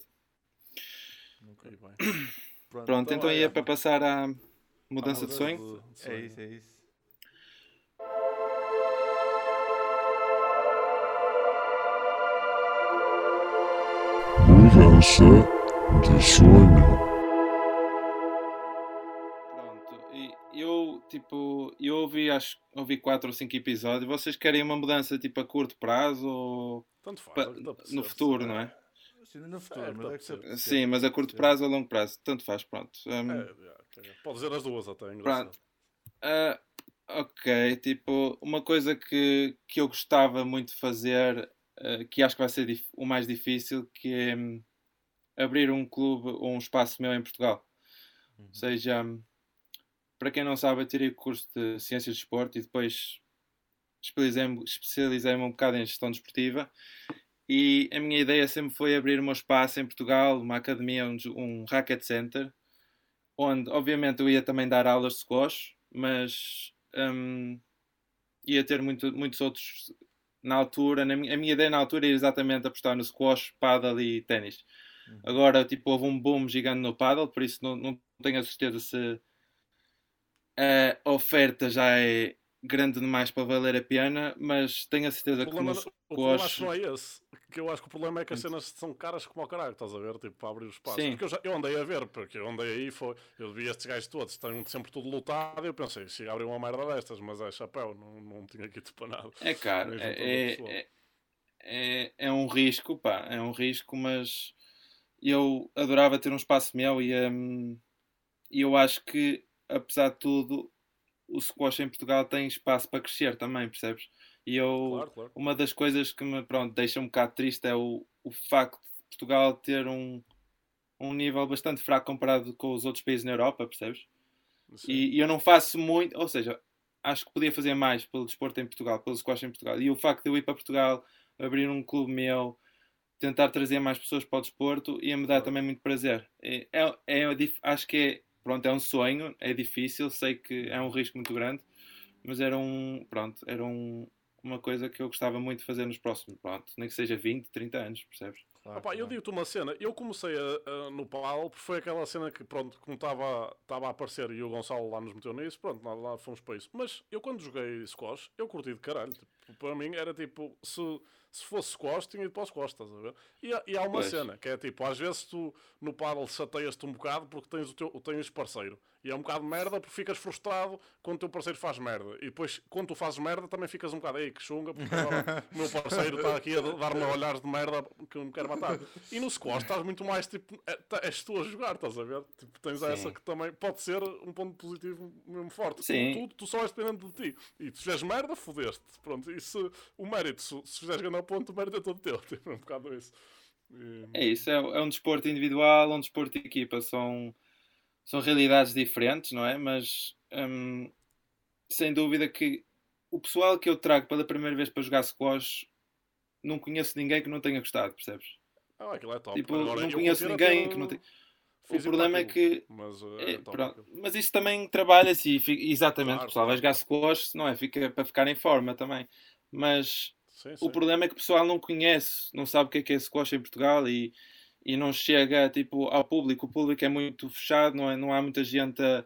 S1: Nunca bem.
S3: Pronto, então aí é para passar à mudança
S1: à
S3: de sonho.
S1: de-
S2: É
S1: sonho.
S2: isso, é isso.
S4: Mudança de sonho.
S3: Pronto, e eu, tipo, eu ouvi, acho, ouvi 4 ou 5 episódios. Vocês querem uma mudança, tipo, a curto prazo ou
S1: Tanto faz.
S3: pa-
S1: é
S3: no futuro,
S1: sim.
S3: não é?
S2: Sim, no futuro,
S1: É,
S2: mas é que
S1: pode
S2: se-
S3: Sim, mas a curto prazo ou a longo prazo, tanto faz, pronto. Um,
S1: É, yeah, caga. Pode dizer as duas até, é engraçado.
S3: Pronto. Ah, ok, tipo, uma coisa que, que eu gostava muito de fazer, ah, que acho que vai ser o mais difícil, que é hum, abrir um clube ou um espaço meu em Portugal.
S2: Uhum.
S3: Ou seja, hum, para quem não sabe, eu tirei o curso de Ciências de Desporto e depois especializei-me especializei-me um bocado em gestão desportiva. E a minha ideia sempre foi abrir meu espaço em Portugal, uma academia, um, um racket center, onde obviamente eu ia também dar aulas de squash, mas hum, ia ter muito- muitos outros na altura. Na minha, a minha ideia na altura era exatamente apostar no squash, paddle e ténis.
S2: Uhum.
S3: Agora, tipo, houve um boom gigante no paddle, por isso não, não tenho a certeza se a oferta já é grande demais para valer a pena, mas tenho a certeza
S1: O
S3: que
S1: problema,
S3: no
S1: o problema
S3: squash...
S1: não é esse. Que eu acho que o problema é que as cenas são caras como ao caralho, estás a ver? Tipo, para abrir o espaço.
S3: Sim.
S1: Porque eu, já, eu andei a ver, porque eu andei aí, foi, eu vi estes gajos todos, estão sempre tudo lotado, e eu pensei, a abrir uma merda destas, mas é chapéu, não, não tinha aqui para nada.
S3: É caro, é,
S1: o
S3: é, é, é, é um risco, pá, é um risco, mas eu adorava ter um espaço meu e hum, e eu acho que, apesar de tudo, o squash em Portugal tem espaço para crescer também, percebes? E eu,
S1: Claro, claro.
S3: uma das coisas que me pronto, deixa um bocado triste é o, o facto de Portugal ter um, um nível bastante fraco comparado com os outros países na Europa, percebes? E, e eu não faço muito, ou seja, acho que podia fazer mais pelo desporto em Portugal, pelo squash em Portugal. E o facto de eu ir para Portugal, abrir um clube meu, tentar trazer mais pessoas para o desporto, ia-me dar também muito prazer. É, é, é acho que é, pronto, é um sonho, é difícil, sei que é um risco muito grande, mas era um, pronto, era um, uma coisa que eu gostava muito de fazer nos próximos, pronto, nem que seja 20, 30 anos, percebes?
S2: Claro,
S1: Opa, eu
S2: claro.
S1: digo-te uma cena, eu comecei a- a- no porque foi aquela cena que, pronto, como estava a aparecer e o Gonçalo lá nos meteu nisso, pronto, nós lá fomos para isso. Mas eu quando joguei squash, eu curti de caralho. Tipo, para mim era tipo, se, se fosse squash, tinha ido para os squash, estás a ver? E, há- e há uma
S3: Pois.
S1: cena, que é tipo, às vezes tu no paddle chateias-te um bocado porque tens o teu tens parceiro. E é um bocado de merda porque ficas frustrado quando o teu parceiro faz merda. E depois, quando tu fazes merda, também ficas um bocado, ei, que chunga, porque agora o meu parceiro está aqui a dar-me olhares de merda que eu me quero matar. E no squash estás muito mais tipo, é, tá- és tu a jogar, estás a ver? Tipo, tens
S3: Sim.
S1: essa que também pode ser um ponto positivo mesmo forte.
S3: Sim.
S1: Tu, tu, tu só és dependente de ti. E tu fizeres merda, fodeste. Pronto, e se o mérito, se, se fizeres ganhar ponto, o mérito é todo teu. *laughs* Tipo, é um bocado isso. E-
S3: É isso, é, é um desporto individual, um desporto de equipa, são, são realidades diferentes, não é? Mas hum, sem dúvida que o pessoal que eu trago pela primeira vez para jogar squash não conheço ninguém que não tenha gostado, percebes?
S1: Ah, aquilo é top.
S3: Tipo,
S1: Agora,
S3: não conheço ninguém que não tem. O
S1: físico
S3: problema é que
S1: Mas, uh,
S3: É, pronto.
S1: aquilo.
S3: Mas isso também trabalha-se exatamente,
S1: Claro,
S3: o pessoal vai jogar squash, não é? Fica para ficar em forma também. Mas
S1: Sim, sim.
S3: o problema é que o pessoal não conhece, não sabe o que é que é squash em Portugal e, e não chega tipo, ao público. O público é muito fechado, não, é? não há muita gente a,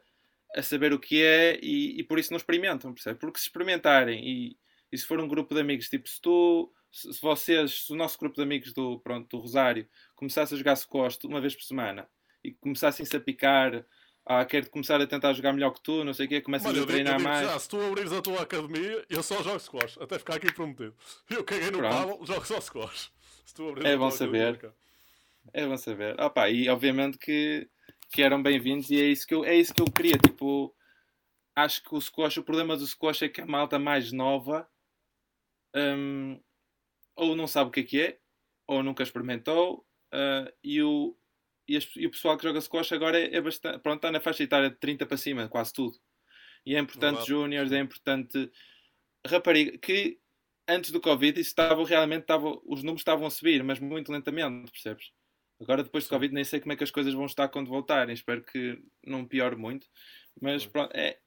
S3: a saber o que é e, e por isso não experimentam, percebe? Porque se experimentarem e, e se for um grupo de amigos, tipo, se tu, se, se vocês, se o nosso grupo de amigos do, pronto, do Rosário começasse a jogar squash uma vez por semana e começassem-se a picar, ah, quero começar a tentar jogar melhor que tu, não sei o quê, começas
S1: Mano,
S3: a treinar
S1: digo
S3: mais.
S1: já, se tu abrires a tua academia, eu só jogo squash, até ficar aqui prometido. *laughs* Eu caguei no paddle, jogo só squash. Se tu
S3: É
S1: a
S3: bom
S1: tua
S3: saber.
S1: academia,
S3: É bom saber. Ah, pá, e obviamente que, que eram bem-vindos e é isso que, eu, é isso que eu queria. Tipo, acho que o squash, o problema do squash é que a malta mais nova hum, ou não sabe o que é que é, ou nunca experimentou, ah, e, o, e, as- e o pessoal que joga squash agora é, é bastante. Pronto, está na faixa etária de 30 para cima, quase tudo. E é importante júniores, é importante rapariga, que antes do Covid isso estava realmente, estava, os números estavam a subir, mas muito lentamente, percebes? Agora, depois de Covid, nem sei como é que as coisas vão estar quando voltarem. Espero que não piore muito. Mas pronto, é,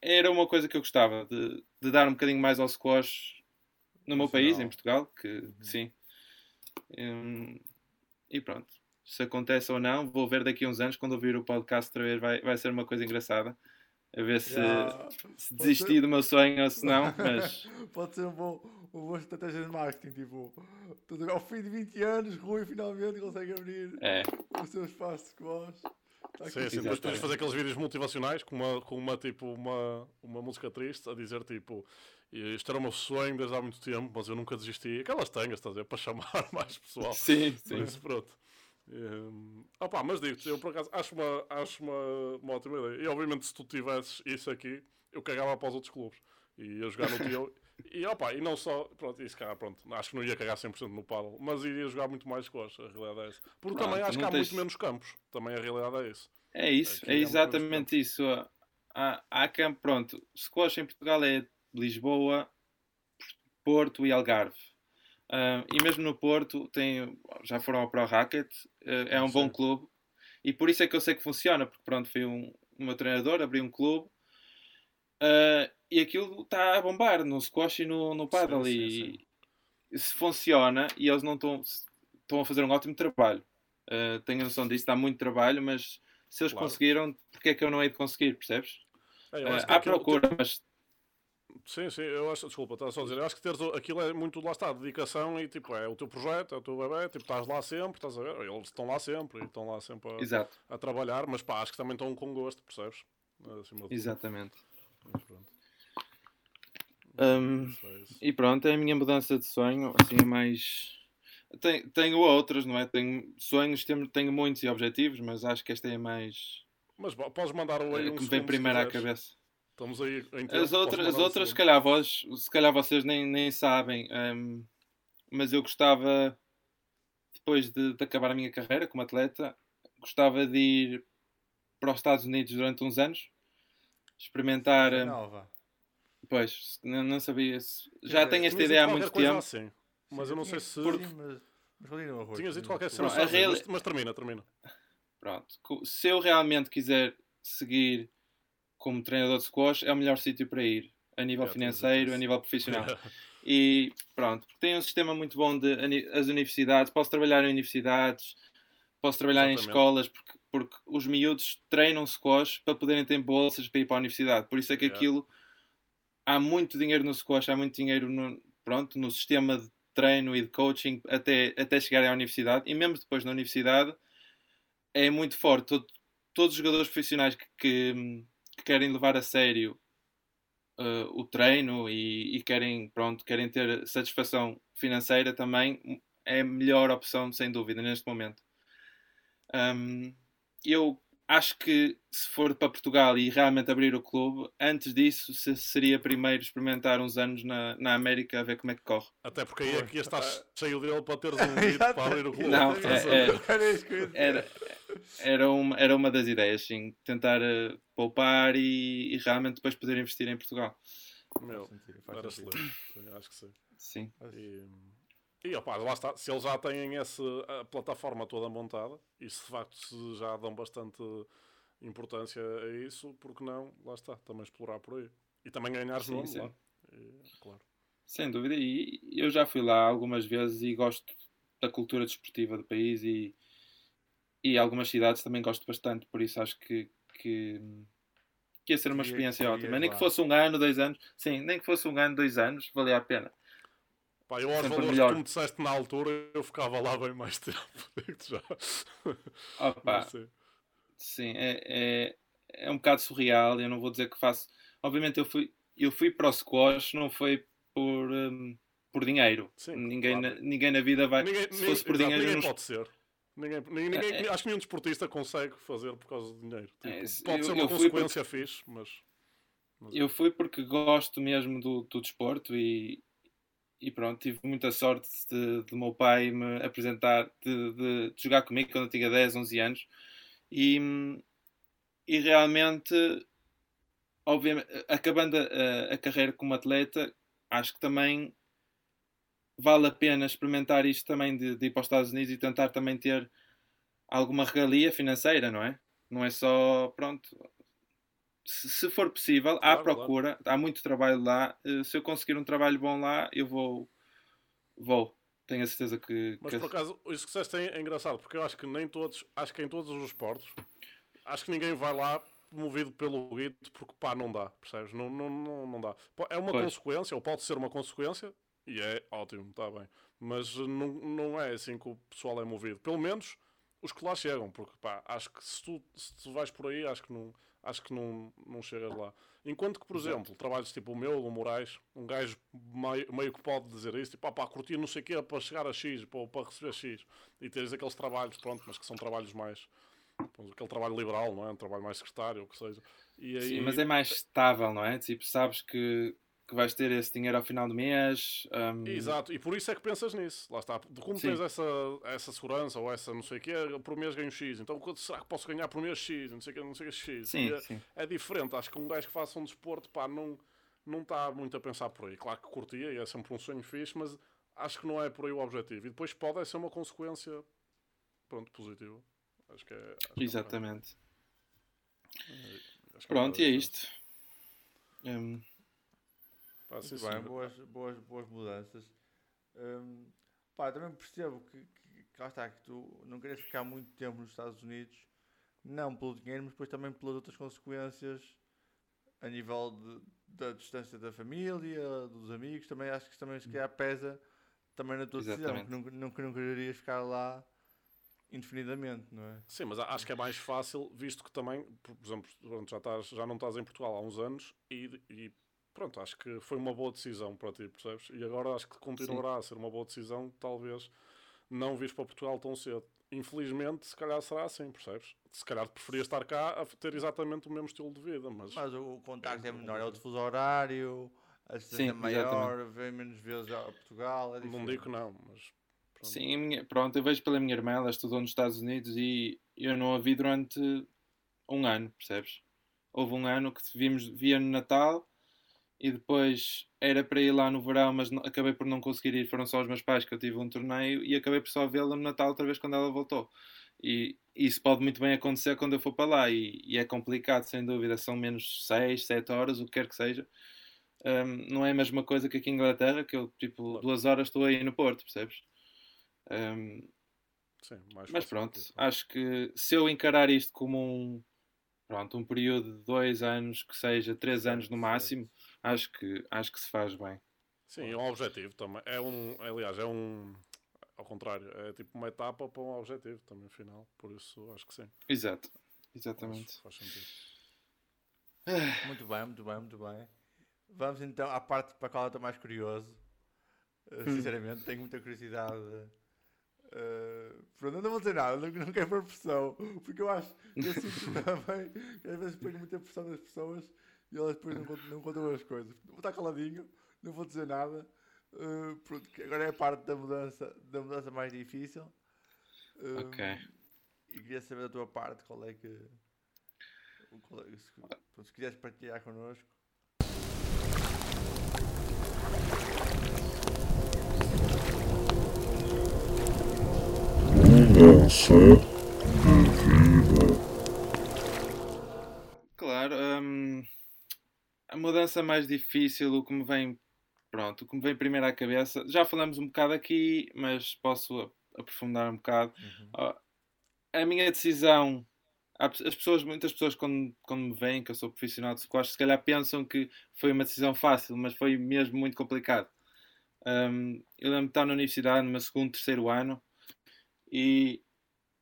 S3: era uma coisa que eu gostava de, de dar um bocadinho mais ao squash no meu país, em Portugal, que
S2: Uhum.
S3: sim. Hum, e pronto. Se acontece ou não, vou ver daqui a uns anos, quando ouvir o podcast outra vez, vai, vai ser uma coisa engraçada. A ver se,
S2: Já.
S3: se desisti do meu sonho ou se não, *laughs* mas
S2: Pode ser um bom, uma boa estratégia de marketing. Tipo, tudo ao fim de 20 anos, Rui finalmente consegue abrir
S3: é.
S2: o seu espaço de squash. Tá.
S1: Sim, sim. Depois podes fazer aqueles vídeos motivacionais com uma, com uma, tipo, uma, uma música triste a dizer tipo isto era o meu sonho desde há muito tempo, mas eu nunca desisti. Aquelas tenhas, estás a ver? Para chamar *laughs* mais pessoal.
S3: Sim,
S1: Por
S3: sim.
S1: isso, pronto. Hum, opa, mas digo-te, eu por acaso acho uma, acho uma, uma ótima ideia. E obviamente se tu tivesses isso aqui, eu cagava para os outros clubes. E ia jogar no teu. *laughs* E opa, e não só, pronto, isso cara, pronto, acho que não ia cagar 100% no paddle, mas iria jogar muito mais squash, a realidade é essa. Porque também acho que há
S3: tens-
S1: muito menos campos, também a realidade é isso.
S3: É isso,
S1: Aqui
S3: é exatamente isso. Há, há campo, pronto, squash em Portugal é Lisboa, Porto e Algarve. Ah, e mesmo no Porto, tem, já foram ao Pro Racket, eh, é um bom
S1: Sim.
S3: clube. E por isso é que eu sei que funciona, porque pronto, foi um, o meu treinador, abriu um clube ah, e aquilo está a bombar no squash e no, no paddle.
S1: sim,
S3: e se funciona, e eles não estão a fazer um ótimo trabalho. Ah, tenho a noção disso, dá muito trabalho, mas se eles
S1: Claro.
S3: conseguiram, porque é que eu não hei de conseguir, percebes?
S1: É, que
S3: há procura, mas
S1: Sim, sim, eu acho, desculpa, estava só a dizer, eu acho que teres, aquilo é muito, lá está, dedicação e tipo, é o teu projeto, é o teu bebê, tipo, estás lá sempre, estás a ver, eles estão lá sempre e estão lá sempre a, a trabalhar, mas pá, acho que também estão com gosto, percebes? Acima de tudo.
S3: exatamente.
S1: Mas pronto, isso é.
S3: E pronto, é a minha mudança de sonho, assim, é mais. Tenho, tenho outras, não é? Tenho sonhos, tenho, tenho muitos e objetivos, mas acho que esta é a mais.
S1: Mas podes mandar o aí
S3: é
S1: um
S3: que me vem primeiro à cabeça.
S1: Estamos aí em
S3: As outras, as
S1: um
S3: outras se calhar, vós, se calhar vocês nem, nem sabem, hum, mas eu gostava, depois de, de acabar a minha carreira como atleta, gostava de ir para os Estados Unidos durante uns anos, experimentar.
S2: É nova.
S3: Pois, não, não sabia. se- Já
S2: dizer,
S3: tenho esta ideia há muito tempo.
S1: assim, mas eu não sei se...
S2: Sim, mas, mas.
S1: Tinhas dito qualquer cena assim,
S3: real-
S1: mas, mas termina, termina.
S3: Pronto. Se eu realmente quiser seguir como treinador de squash, é o melhor sítio para ir. A nível financeiro, a nível profissional. *laughs* E pronto, tem um sistema muito bom de as universidades. Posso trabalhar em universidades, posso trabalhar em
S1: Exatamente.
S3: escolas, porque, porque os miúdos treinam squash para poderem ter bolsas para ir para a universidade. Por isso é que
S1: Yeah.
S3: aquilo há muito dinheiro no squash, há muito dinheiro no, pronto, no sistema de treino e de coaching até, até chegarem à universidade. E mesmo depois na universidade é muito forte. Todo- todos os jogadores profissionais que, que, que querem levar a sério uh, o treino e, e querem, pronto, querem ter satisfação financeira também, é a melhor opção, sem dúvida, neste momento. Um, eu acho que se for para Portugal e realmente abrir o clube, antes disso se- seria primeiro experimentar uns anos na, na América a ver como é que corre.
S1: Até porque aí
S2: Pois.
S1: aqui estás cheio dele para teres um *laughs* vídeo para abrir o clube.
S3: Não, é-
S1: ver?
S2: Era
S3: Era, uma, era uma das ideias, sim, tentar uh, poupar e, e realmente depois poder investir em Portugal.
S1: Meu,
S2: Faz sentido, faz
S1: era excelente. Acho que sim.
S3: Sim,
S1: E, e opá, lá está. Se eles já têm essa a plataforma toda montada e se de facto se já dão bastante importância a isso, porque não? Lá está, também explorar por aí. E também ganhar
S3: Sim,
S1: nome
S3: sim.
S1: lá. E, claro.
S3: sem dúvida. E eu já fui lá algumas vezes e gosto da cultura desportiva do país e, e algumas cidades também gosto bastante, por isso acho que, que, que ia ser uma experiência
S2: querias
S3: ótima. Nem que fosse um ano, dois anos, sim, nem que fosse um ano, dois anos, valia a pena.
S1: Pá, eu aos
S3: Sempre
S1: valores
S3: melhor.
S1: que tu me disseste na altura, eu ficava lá bem mais *laughs* tempo. Já.
S3: Opa. Sim, é, é, é um bocado surreal. Eu não vou dizer que faço. Obviamente, eu fui, eu fui para o squash, não foi por, hum, por dinheiro.
S1: Sim,
S3: ninguém,
S1: claro.
S3: na, ninguém na vida vai.
S1: Ninguém,
S3: se fosse por
S1: exato,
S3: dinheiro,
S1: ninguém
S3: não.
S1: pode ser. Ninguém, ninguém, ninguém-
S3: É, é.
S1: Acho que nenhum desportista consegue fazer por causa de dinheiro. Tipo,
S3: É,
S1: pode
S3: eu-
S1: ser uma consequência fixe, mas. mas
S3: Eu fui porque gosto mesmo do, do desporto e, e pronto, tive muita sorte de, de meu pai me apresentar, de, de- de jogar comigo quando eu tinha 10, 11 anos e, e realmente, obviamente, acabando a, a carreira como atleta, acho que também vale a pena experimentar isto também de, de ir para os Estados Unidos e tentar também ter alguma regalia financeira, não é? Não é só, pronto, se, for possível,
S1: Claro,
S3: há procura, há muito trabalho lá. eh, Se eu conseguir um trabalho bom lá, eu vou, vou. Tenho a certeza que,
S1: Mas
S3: que-
S1: por acaso, isso que disseste é, é engraçado, porque eu acho que nem todos, acho que em todos os esportes, acho que ninguém vai lá movido pelo guito porque pá, não dá, percebes? Não, não, não, não dá. É uma
S3: Pois.
S1: consequência, ou pode ser uma consequência, e é ótimo, está bem. Mas eh, não, não é assim que o pessoal é movido. Pelo menos os que lá chegam, porque pá, acho que se tu, se tu vais por aí, acho que não, acho que não, não chegas lá. Enquanto que, por exemplo, trabalhos tipo o meu, o Moraes, um gajo meio, meio que pode dizer isso, tipo, ah, pá, curtir não sei o quê para chegar a X, para, para receber X, e teres aqueles trabalhos, pronto, mas que são trabalhos mais, pronto, aquele trabalho liberal, não é? Um trabalho mais secretário, ou o que seja. E aí,
S3: Sim, mas é mais estável, não é? Tipo, sabes que, que vais ter esse dinheiro ao final do mês. hum,
S1: Exato, e por isso é que pensas nisso. Lá está. Como
S3: Sim.
S1: tens essa, essa segurança ou essa não sei o quê, por mês ganho X. Então quanto será que posso ganhar por mês X? Não sei o quê, não sei o que X.
S3: Sim,
S1: é,
S3: sim.
S1: é diferente. Acho que um gajo que faça um desporto, pá, não não está muito a pensar por aí. Claro que curtia e é sempre um sonho fixe, mas acho que não é por aí o objetivo. E depois pode é ser uma consequência, pronto, positiva. Acho que é. acho que é
S3: Exatamente.
S1: que
S3: Pronto, e é isto. Hum,
S1: Pá, sim,
S2: bem, boas, boas, boas mudanças. Hum, pá, também percebo que, que, que lá está, que tu não queres ficar muito tempo nos Estados Unidos, não pelo dinheiro, mas depois também pelas outras consequências a nível de, da distância da família, dos amigos, também acho que isso também se calhar pesa também na tua decisão, que não, não, não quererias ficar lá indefinidamente, não é?
S1: Sim, mas acho que é mais fácil, visto que também, por exemplo, já, estás, já não estás em Portugal há uns anos e, e pronto, acho que foi uma boa decisão para ti, percebes? E agora acho que continuará a ser uma boa decisão, talvez não vires para Portugal tão cedo. Infelizmente, se calhar será assim, percebes? Se calhar preferias estar cá a ter exatamente o mesmo estilo de vida, mas,
S2: Mas o, o contacto é menor, é outro fuso horário, a
S3: Sim,
S2: é maior, vem menos vezes a Portugal, é
S1: não digo que não, mas pronto.
S3: Sim, minha- pronto, eu vejo pela minha irmã, ela estudou nos Estados Unidos e eu não a vi durante um ano, percebes? Houve um ano que vimos, via no Natal e depois era para ir lá no verão, mas não- acabei por não conseguir ir. Foram só os meus pais que eu tive um torneio e acabei por só vê-la no Natal outra vez quando ela voltou. E isso pode muito bem acontecer quando eu for para lá e, e é complicado, sem dúvida. São menos 6, 7 horas, o que quer que seja. Um, não é a mesma coisa que aqui em Inglaterra, que eu, tipo, duas horas estou aí no Porto, percebes? Um,
S1: Sim,
S3: mas pronto,
S1: aqui.
S3: acho que se eu encarar isto como um, pronto, um período de dois anos, que seja três anos no máximo, acho que, acho que se faz bem.
S1: Sim, é um objetivo também. É um, aliás, é um, ao contrário, é tipo uma etapa para um objetivo também final, por isso acho que sim.
S3: Exato, exatamente.
S1: que faz sentido. *sighs*
S2: Muito bem, muito bem, muito bem. Vamos então à parte para a qual eu estou mais curioso. Uh, sinceramente, tenho muita curiosidade. Uh, pronto, eu não vou dizer nada, não, não quero pôr pressão, porque eu acho, eu sinto também *laughs* que às vezes ponho muita pressão nas pessoas e elas depois não contam, não contam as coisas. Vou estar caladinho, não vou dizer nada. Uh, pronto, agora é a parte da mudança, da mudança mais difícil. Uh,
S3: Ok.
S2: E queria saber da tua parte qual é que. qual é- se, pronto, se quiseres partilhar connosco.
S4: Mudança
S3: mudança mais difícil, o que me vem, pronto, o que me vem primeiro à cabeça, já falamos um bocado aqui, mas posso aprofundar um bocado. Ah, a minha decisão, as pessoas, muitas pessoas quando, quando me veem que eu sou profissional de squash, se calhar pensam que foi uma decisão fácil, mas foi mesmo muito complicado. Hum, eu lembro de estar na universidade, no meu segundo, terceiro ano, e,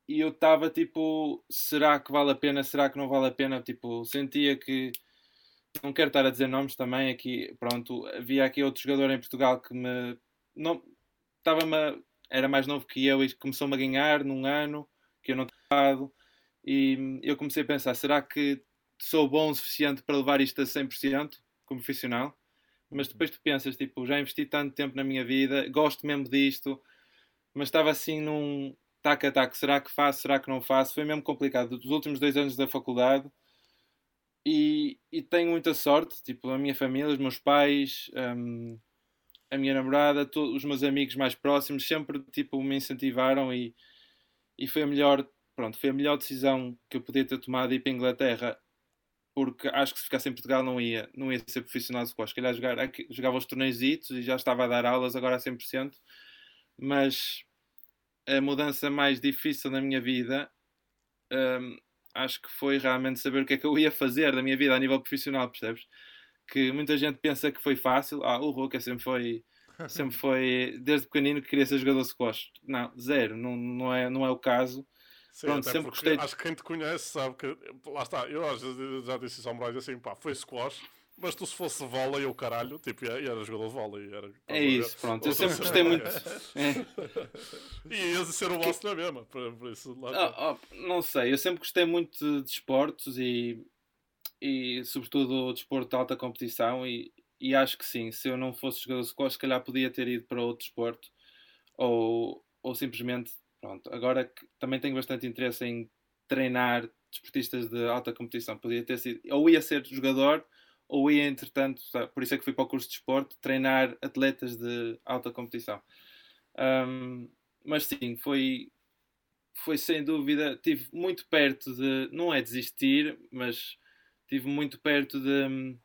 S3: e eu estava tipo, será que vale a pena, será que não vale a pena? Tipo, sentia que, não quero estar a dizer nomes também aqui, pronto, havia aqui outro jogador em Portugal que me, não, estava-me, era mais novo que eu e começou-me a ganhar num ano, que eu não tinha dado, e eu comecei a pensar, será que sou bom o suficiente para levar isto a 100% como profissional? Mas depois tu pensas, tipo, já investi tanto tempo na minha vida, gosto mesmo disto, mas estava assim num tac a tac, será que faço, será que não faço? Foi mesmo complicado. Dos últimos dois anos da faculdade, e, e tenho muita sorte, tipo, a minha família, os meus pais, hum, a minha namorada, to- os meus amigos mais próximos sempre, tipo, me incentivaram e, e foi a melhor pronto, foi a melhor decisão que eu podia ter tomado ir para a Inglaterra, porque acho que se ficasse em Portugal não ia, não ia ser profissional de squash. Se calhar jogar, jogava os torneios e já estava a dar aulas agora a 100%, mas a mudança mais difícil na minha vida hum, acho que foi realmente saber o que é que eu ia fazer da minha vida a nível profissional, percebes? Que muita gente pensa que foi fácil. Ah, o Roca sempre foi, *laughs* sempre foi, desde pequenino, que queria ser jogador de squash. Não, zero, não, não, é, não é o caso.
S1: Sim,
S3: Pronto, sempre gostei de-
S1: acho que quem te conhece sabe que. Lá está, eu às vezes já disse isso ao Moraes assim, pá, foi squash, mas tu se fosse vôlei ou caralho, tipo, ia- era jogador de vôlei. Era,
S3: É isso, pronto. Eu sempre gostei muito.
S1: qualquer. *laughs*
S3: É.
S1: E ias ser o boss na mesma, por, por isso lá.
S3: Ah, ah, não sei, eu sempre gostei muito de desportos e, e sobretudo o desporto de alta competição e, e acho que sim, se eu não fosse jogador de squash, se calhar podia ter ido para outro desporto ou, ou simplesmente, pronto, agora que também tenho bastante interesse em treinar desportistas de alta competição, podia ter sido, ou ia ser jogador ou ia entretanto, sabe, por isso é que fui para o curso de desporto, treinar atletas de alta competição. Ahm, mas sim, foi, foi sem dúvida, tive muito perto de, não é desistir, mas tive muito perto de, hum,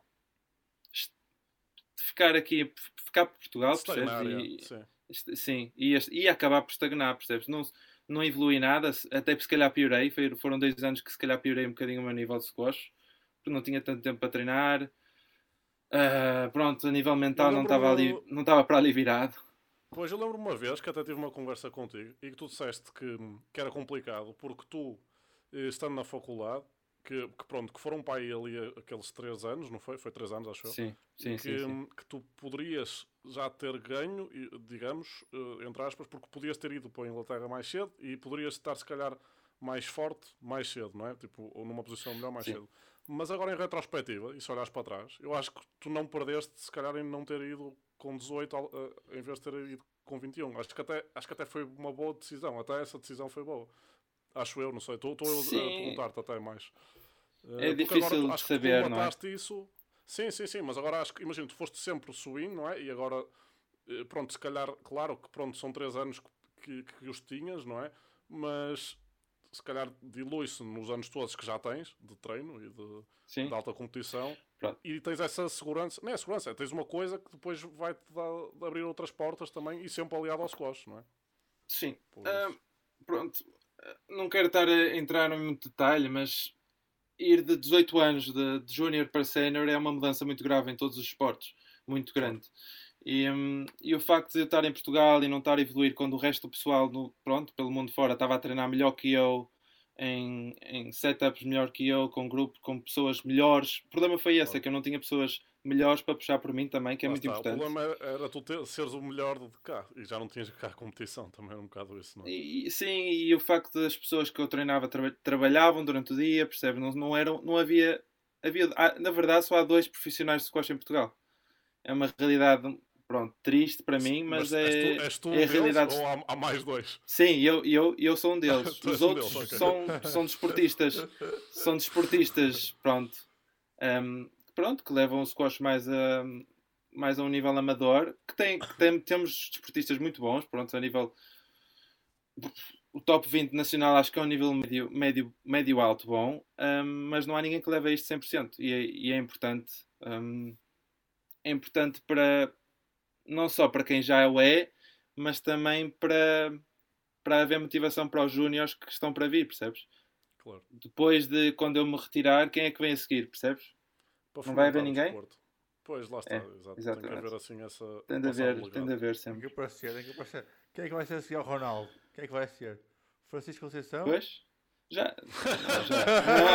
S3: de ficar aqui, ficar por Portugal,
S1: Estagnar,
S3: percebes?
S1: é,
S3: E-
S1: sim.
S3: sim, e acabar por estagnar, percebes? Não, não evolui nada, até porque se calhar piorei, foram dois anos que se calhar piorei um bocadinho o meu nível de squash, porque não tinha tanto tempo para treinar. Ah, pronto, a nível mental não estava ali, não estava para ali virado.
S1: Pois eu lembro uma vez que até tive uma conversa contigo e que tu disseste que, que era complicado porque tu, eh, estando na faculdade, que, que pronto, que foram para aí ali aqueles três anos, não foi? Foi três anos, acho eu.
S3: Sim, sim,
S1: que,
S3: sim, sim.
S1: que tu poderias já ter ganho, digamos, eh, entre aspas, porque podias ter ido para a Inglaterra mais cedo e poderias estar, se calhar, mais forte mais cedo, não é? Tipo, ou numa posição melhor mais
S3: Sim.
S1: cedo. Mas agora, em retrospectiva, e se olhares para trás, eu acho que tu não perdeste, se calhar, em não ter ido com 18 ao- eh, em vez de ter ido com 21. Acho que, até, acho que até foi uma boa decisão. Até essa decisão foi boa. Acho eu, não sei. Estou a perguntar-te até mais. Eh,
S3: É difícil
S1: agora tu- acho que
S3: saber,
S1: tu
S3: não é?
S1: mataste isso. Sim, sim, sim, mas agora acho que, imagina, tu foste sempre swing, não é? E agora, eh, pronto, se calhar, claro que pronto, são três anos que, que, que os tinhas, não é? Mas se calhar dilui-se nos anos todos que já tens de treino e de, de alta competição
S3: Pronto.
S1: e tens essa segurança, não é segurança, é, tens uma coisa que depois vai-te abrir outras portas também e sempre aliado aos squash, não é?
S3: Sim. Ah, pronto. Não quero estar a entrar em muito detalhe, mas ir de 18 anos de, de júnior para sénior é uma mudança muito grave em todos os esportes. Muito grande. E, hum, e o facto de eu estar em Portugal e não estar a evoluir quando o resto do pessoal, no, pronto, pelo mundo fora, estava a treinar melhor que eu, em, em setups melhor que eu, com grupo, com pessoas melhores. O problema foi esse, é que eu não tinha pessoas melhores para puxar por mim também, que é muito
S1: está,
S3: importante.
S1: O problema era, tu ter- seres o melhor de cá e já não tinhas cá a competição, também era um bocado isso, não é?
S3: E, sim, e o facto das pessoas que eu treinava traba- trabalhavam durante o dia, percebe? Não, não, eram, não havia. havia há- na verdade, só há dois profissionais de squash em Portugal. É uma realidade, pronto, triste para mim, mas, é.
S1: és tu, és tu
S3: é
S1: um
S3: a
S1: deles
S3: realidade.
S1: ou há, há mais dois?
S3: Sim, eu, eu, eu sou um deles. *laughs* Os
S1: um
S3: outros
S1: deles, ok.
S3: são, são desportistas. São desportistas, pronto. Ehm, pronto, que levam o squash mais a, mais a um nível amador. Que, tem, que tem, temos desportistas muito bons, pronto, a nível. O top 20 nacional acho que é um nível médio, médio, médio alto bom, ehm, mas não há ninguém que leve a isto 100%. E é, e é importante. é importante para. Não só para quem já o é, mas também para para haver motivação para os júniores que estão para vir, percebes?
S1: Claro.
S3: Depois de quando eu me retirar, quem é que vem a seguir, percebes?
S1: Para
S3: Não vai haver ninguém?
S1: desporto. Pois, lá está,
S3: É,
S1: exato. Tem que
S3: exatamente.
S1: haver assim essa.
S3: Tem de haver, tem de haver
S2: Tem
S3: sempre.
S2: que aparecer, tem que aparecer. Quem é que vai ser a seguir ao Ronaldo? Quem é que vai ser? Francisco Conceição?
S3: Pois? Já.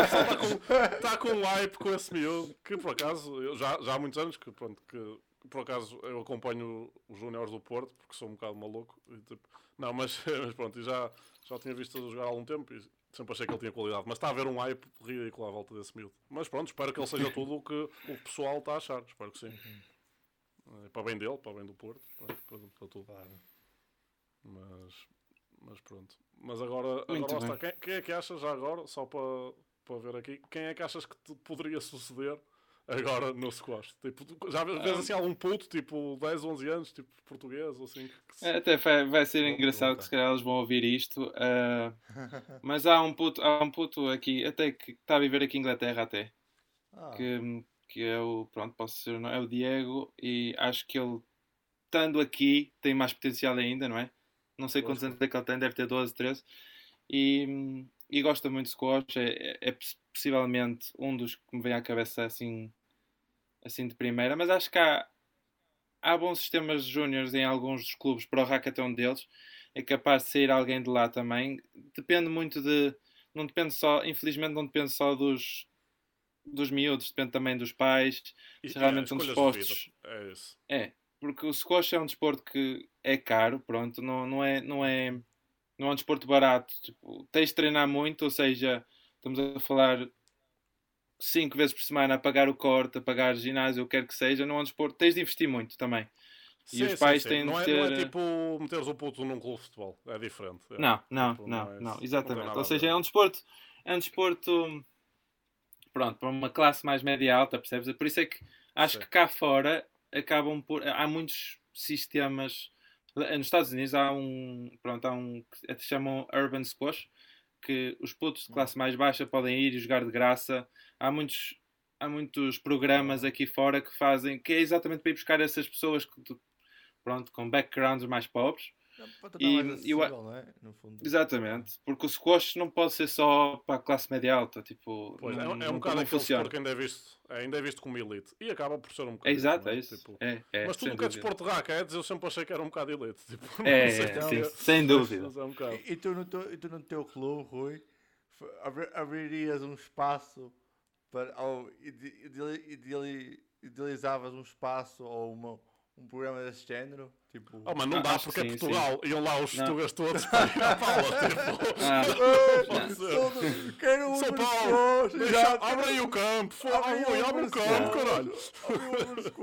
S1: Está com, tá com um hype com esse miúdo, que por acaso, eu já, já há muitos anos que, pronto, que por acaso eu acompanho os Júniores do Porto, porque sou um bocado maluco. e, tipo, não, mas, *laughs* mas pronto, já, já tinha visto a jogar há algum tempo e sempre achei que ele tinha qualidade. Mas está a haver um hype ridículo à volta desse miúdo. Mas pronto, espero que ele seja tudo o que o pessoal está a achar. Espero que sim. É, para bem dele, para bem do Porto, pronto, para, para tudo.
S2: Claro.
S1: Mas, mas pronto. Mas agora,
S3: Muito
S1: agora está. Quem, quem é que achas já agora, só para, para ver aqui, quem é que achas que te poderia suceder agora no squash. Tipo, já vês vês assim algum puto, tipo 10, 11 anos, tipo português ou assim? Que se-
S3: É, Até vai, vai ser engraçado que se calhar eles vão ouvir isto. ah, *laughs* mas há um, puto, há um puto aqui, até que está a viver aqui em Inglaterra até.
S2: Ah,
S3: que, que é o, pronto, posso dizer, o nome, é o Diego, e acho que ele, estando aqui, tem mais potencial ainda, não é? Não sei quantos anos é que ele tem, deve ter 12, 13, e, e gosta muito de squash, é, é- é possivelmente um dos que me vem à cabeça assim, assim de primeira, mas acho que há, há bons sistemas júniores em alguns dos clubes para o hackathon deles, é capaz de sair alguém de lá também, depende muito de, não depende só, infelizmente não depende só dos dos miúdos, depende também dos pais,
S1: e-
S3: se realmente são
S1: escolhas de
S3: dispostos.
S1: É isso.
S3: É, porque o squash é um desporto que é caro, pronto, não, não, é, não, é, não é um desporto barato. Tipo, tens de treinar muito, ou seja, estamos a falar cinco vezes por semana a pagar o corte, a pagar ginásio, o que quer que seja, não é um desporto, tens de investir muito também. E os pais têm
S1: não
S3: de
S1: é, não é
S3: ter-
S1: tipo meteres o puto num clube de futebol, é diferente. é.
S3: Não, não,
S1: Tipo,
S3: não,
S1: é
S3: não, exatamente.
S1: nada
S3: Ou seja, é um desporto, é um desporto, pronto, para uma classe mais média alta, percebes? Por isso é que acho
S1: Sim.
S3: que cá fora acabam por, há muitos sistemas, nos Estados Unidos há um, pronto, há um chamam Urban Squash, que os putos de
S1: Hum.
S3: classe mais baixa podem ir e jogar de graça. Há muitos, há muitos programas aqui fora que fazem, que é exatamente para ir buscar essas pessoas que, pronto, com backgrounds mais pobres.
S2: Não, para
S3: E-
S2: mais
S3: eu-
S2: acessível, não é? No fundo.
S3: Exatamente, porque o squash não pode ser só para a classe média alta, tipo,
S1: Pois,
S3: não,
S1: é, é um bocado aquele desporto que ainda é visto, é, ainda é visto como elite. E acaba por ser um
S3: É
S1: bocado.
S3: exato,
S1: não
S3: é isso.
S1: Tipo,
S3: É, é,
S1: mas tudo o que é desporto de raquetes, eu sempre achei que era um bocado elite. *laughs* Tipo,
S3: É,
S1: sei
S3: é,
S1: se
S3: sim,
S1: é-
S3: sem dúvida.
S1: É um.
S2: E, e tu no teu, e tu no teu clube, Rui, abririas um espaço para. Ou ide- ideali- ideali- idealizavas um espaço ou uma, um programa desse género? Tipo.
S1: Oh, mas não
S3: Ah,
S1: dá porque é
S3: sim,
S1: Portugal. Iam lá os portugueses *laughs* todos para ir à Paula. Tipo,
S3: Ah, *laughs*
S2: Quero um
S1: São Paulo,
S2: squash,
S1: deixa-
S2: exato,
S1: abre aí o campo.
S2: Abre um
S1: o campo, caralho. *laughs*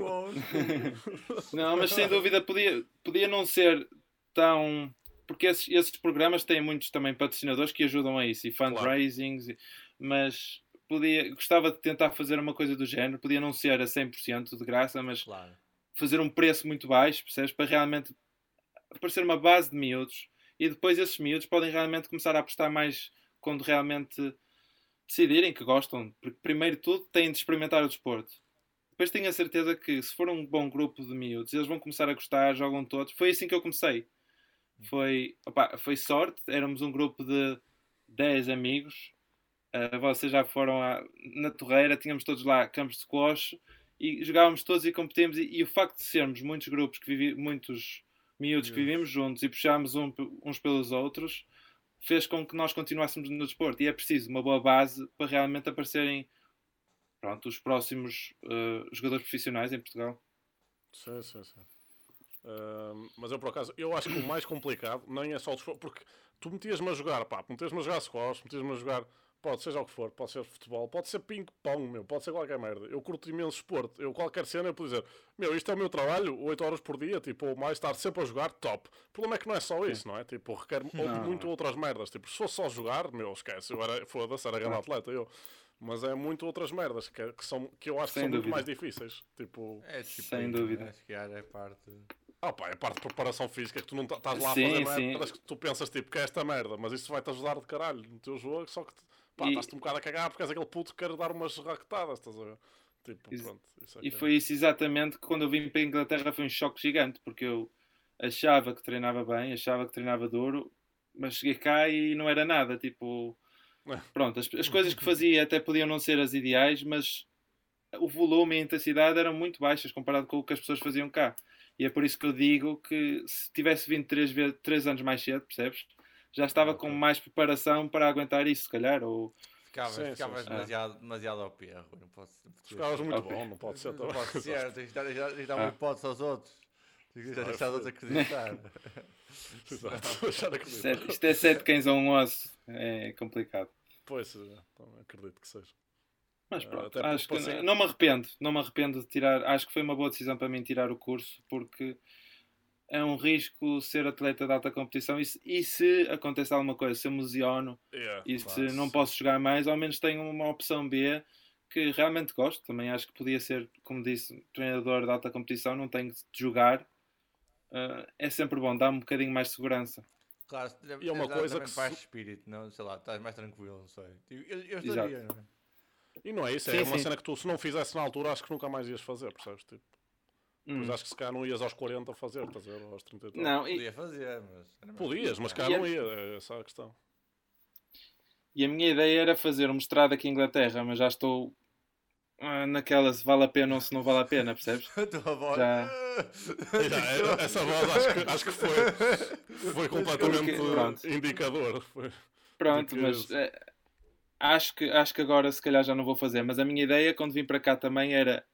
S3: não, mas sem dúvida podia, podia não ser tão. Porque esses, esses programas têm muitos também patrocinadores que ajudam a isso e fundraisings, e- mas podia, gostava de tentar fazer uma coisa do género, podia não ser a 100% de graça, mas
S2: Claro.
S3: Fazer um preço muito baixo, percebes? Para realmente aparecer uma base de miúdos e depois esses miúdos podem realmente começar a apostar mais quando realmente decidirem que gostam. Porque, primeiro de tudo, têm de experimentar o desporto. Depois tenho a certeza que, se for um bom grupo de miúdos, eles vão começar a gostar, jogam todos. Foi assim que eu comecei. Foi, opá, foi sorte, éramos um grupo de 10 amigos. Uh, vocês já foram à- na Torreira, tínhamos todos lá campos de squash e jogávamos todos e competíamos. E, e o facto de sermos muitos grupos, que vivi, muitos miúdos que vivíamos juntos e puxámos um uns pelos outros, fez com que nós continuássemos no desporto. E é preciso uma boa base para realmente aparecerem pronto, os próximos uh, jogadores profissionais em Portugal.
S1: Sim, sim, sim. Ahm, mas eu por acaso, eu acho que o mais complicado nem é só o desporto, porque tu metias-me a jogar, pá, metias-me a jogar squash, metias-me a jogar, pode seja o que for, pode ser futebol, pode ser ping-pong, meu, pode ser qualquer merda. Eu curto imenso esporte, eu qualquer cena eu posso dizer, meu, isto é o meu trabalho, 8 horas por dia, tipo, ou mais, estar sempre a jogar, top. O problema é que não é só isso, não é? Tipo, requer *laughs*
S3: Não.
S1: muito outras merdas. Tipo, se fosse só jogar, meu, esquece, eu era, foda-se, era grande atleta, eu. Mas é muito outras merdas que, que são, que eu acho que
S3: Sem
S1: são muito
S3: dúvida.
S1: mais difíceis. Tipo,
S2: É
S3: Sem dúvida.
S2: Acho que é parte.
S1: ah pá, é parte de preparação física que tu não tá- estás lá
S3: Sim,
S1: a fazer
S3: sim.
S1: merdas que tu pensas tipo que é esta merda, mas isso vai-te ajudar de caralho no teu jogo, só que pá,
S3: E-
S1: estás-te um bocado a cagar porque és aquele puto que quer dar umas raquetadas, estás a ver? Tipo,
S3: Ex-
S1: pronto. É
S3: E
S1: que é.
S3: foi isso exatamente que quando eu vim para a Inglaterra foi um choque gigante, porque eu achava que treinava bem, achava que treinava duro, mas cheguei cá e não era nada. Tipo,
S1: É.
S3: pronto, as, as coisas que fazia até podiam não ser as ideais, mas o volume e a intensidade eram muito baixas comparado com o que as pessoas faziam cá. E é por isso que eu digo que se tivesse vindo três, vezes, três anos mais cedo, percebes? Já estava com mais preparação para aguentar isso, se calhar. Ou...
S2: Ficavas,
S1: Sim,
S2: ficavas
S1: sim.
S2: demasiado, demasiado ao pé, Rui. Não posso.
S1: Ficavas muito bom, não pode ser
S2: Não pode ser, tens de dar, tens de dar
S3: Ah.
S2: uma hipótese aos outros. Tens de deixar os outros acreditar.
S1: Exato. Deixar acreditar.
S3: Isto é- sete cães a um osso, é complicado.
S1: Pois, é, também acredito que seja.
S3: Mas
S1: Ah,
S3: pronto,
S1: até
S3: acho que
S1: ser-
S3: não me arrependo, não me arrependo de tirar, acho que foi uma boa decisão para mim tirar o curso, porque é um risco ser atleta de alta competição e se, e se acontece alguma coisa, se eu me lesiono
S1: Yeah,
S3: e se não posso jogar mais, ao menos tenho uma opção B que realmente gosto. Também acho que podia ser, como disse, treinador de alta competição, não tenho de jogar. Uh, é sempre bom, dá um bocadinho mais de segurança.
S2: Claro,
S1: E é uma coisa que
S2: de espírito, não? Sei lá, estás mais tranquilo, não sei. Eu, eu estaria, não é?
S1: E não é isso, é
S3: Sim,
S1: uma
S3: sim.
S1: cena que tu, se não fizesse na altura, acho que nunca mais ias fazer, percebes? Tipo,
S3: Hum.
S1: Pois acho que se calhar não ias aos 40 fazer, estás a ver? Aos 30 e tal.
S3: Não, e,
S2: Podia fazer, mas.
S1: Podias, mas cá
S3: a-
S1: não ia, é essa a questão.
S3: e a minha ideia era fazer um mestrado aqui em Inglaterra, mas já estou ah, naquela se vale a pena ou se não vale a pena, percebes? *laughs*
S2: A tua voz.
S3: Já.
S1: Já, essa voz acho que, acho que foi, foi completamente
S3: Porque-
S1: indicador. Foi.
S3: Pronto,
S1: que
S3: mas eh, acho, que, acho que agora se calhar já não vou fazer. Mas a minha ideia quando vim para cá também era,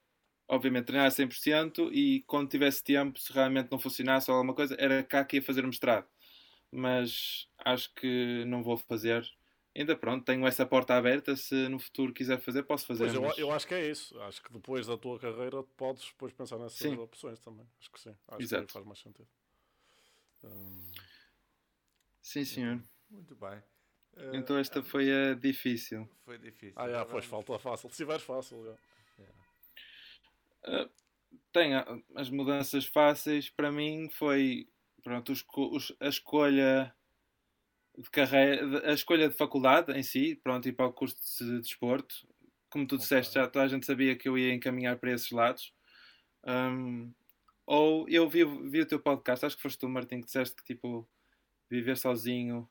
S3: obviamente, treinar a 100% e quando tivesse tempo, se realmente não funcionasse ou alguma coisa, era cá que ia fazer o mestrado. Mas acho que não vou fazer. Ainda pronto, tenho essa porta aberta. Se no futuro quiser fazer, posso fazer.
S1: Pois, eu,
S3: mas-
S1: eu acho que é isso. Acho que depois da tua carreira podes depois pensar nessas
S3: Sim.
S1: opções também. Acho que sim. Acho
S3: Exato.
S1: que faz mais sentido. Hum,
S3: Sim, senhor.
S2: Muito bem. Eh,
S3: Então esta foi a difícil.
S2: Foi difícil.
S1: ah, já, pois falta fácil. Se tiveres fácil, já.
S3: Tem as mudanças fáceis para mim foi pronto, os- a escolha de carreira, a escolha de faculdade em si, pronto, ir para o curso de desporto. Como tu disseste, já toda a gente sabia que eu ia encaminhar para esses lados. Um, ou eu vi, vi o teu podcast, acho que foste tu, Martim, que disseste que tipo viver sozinho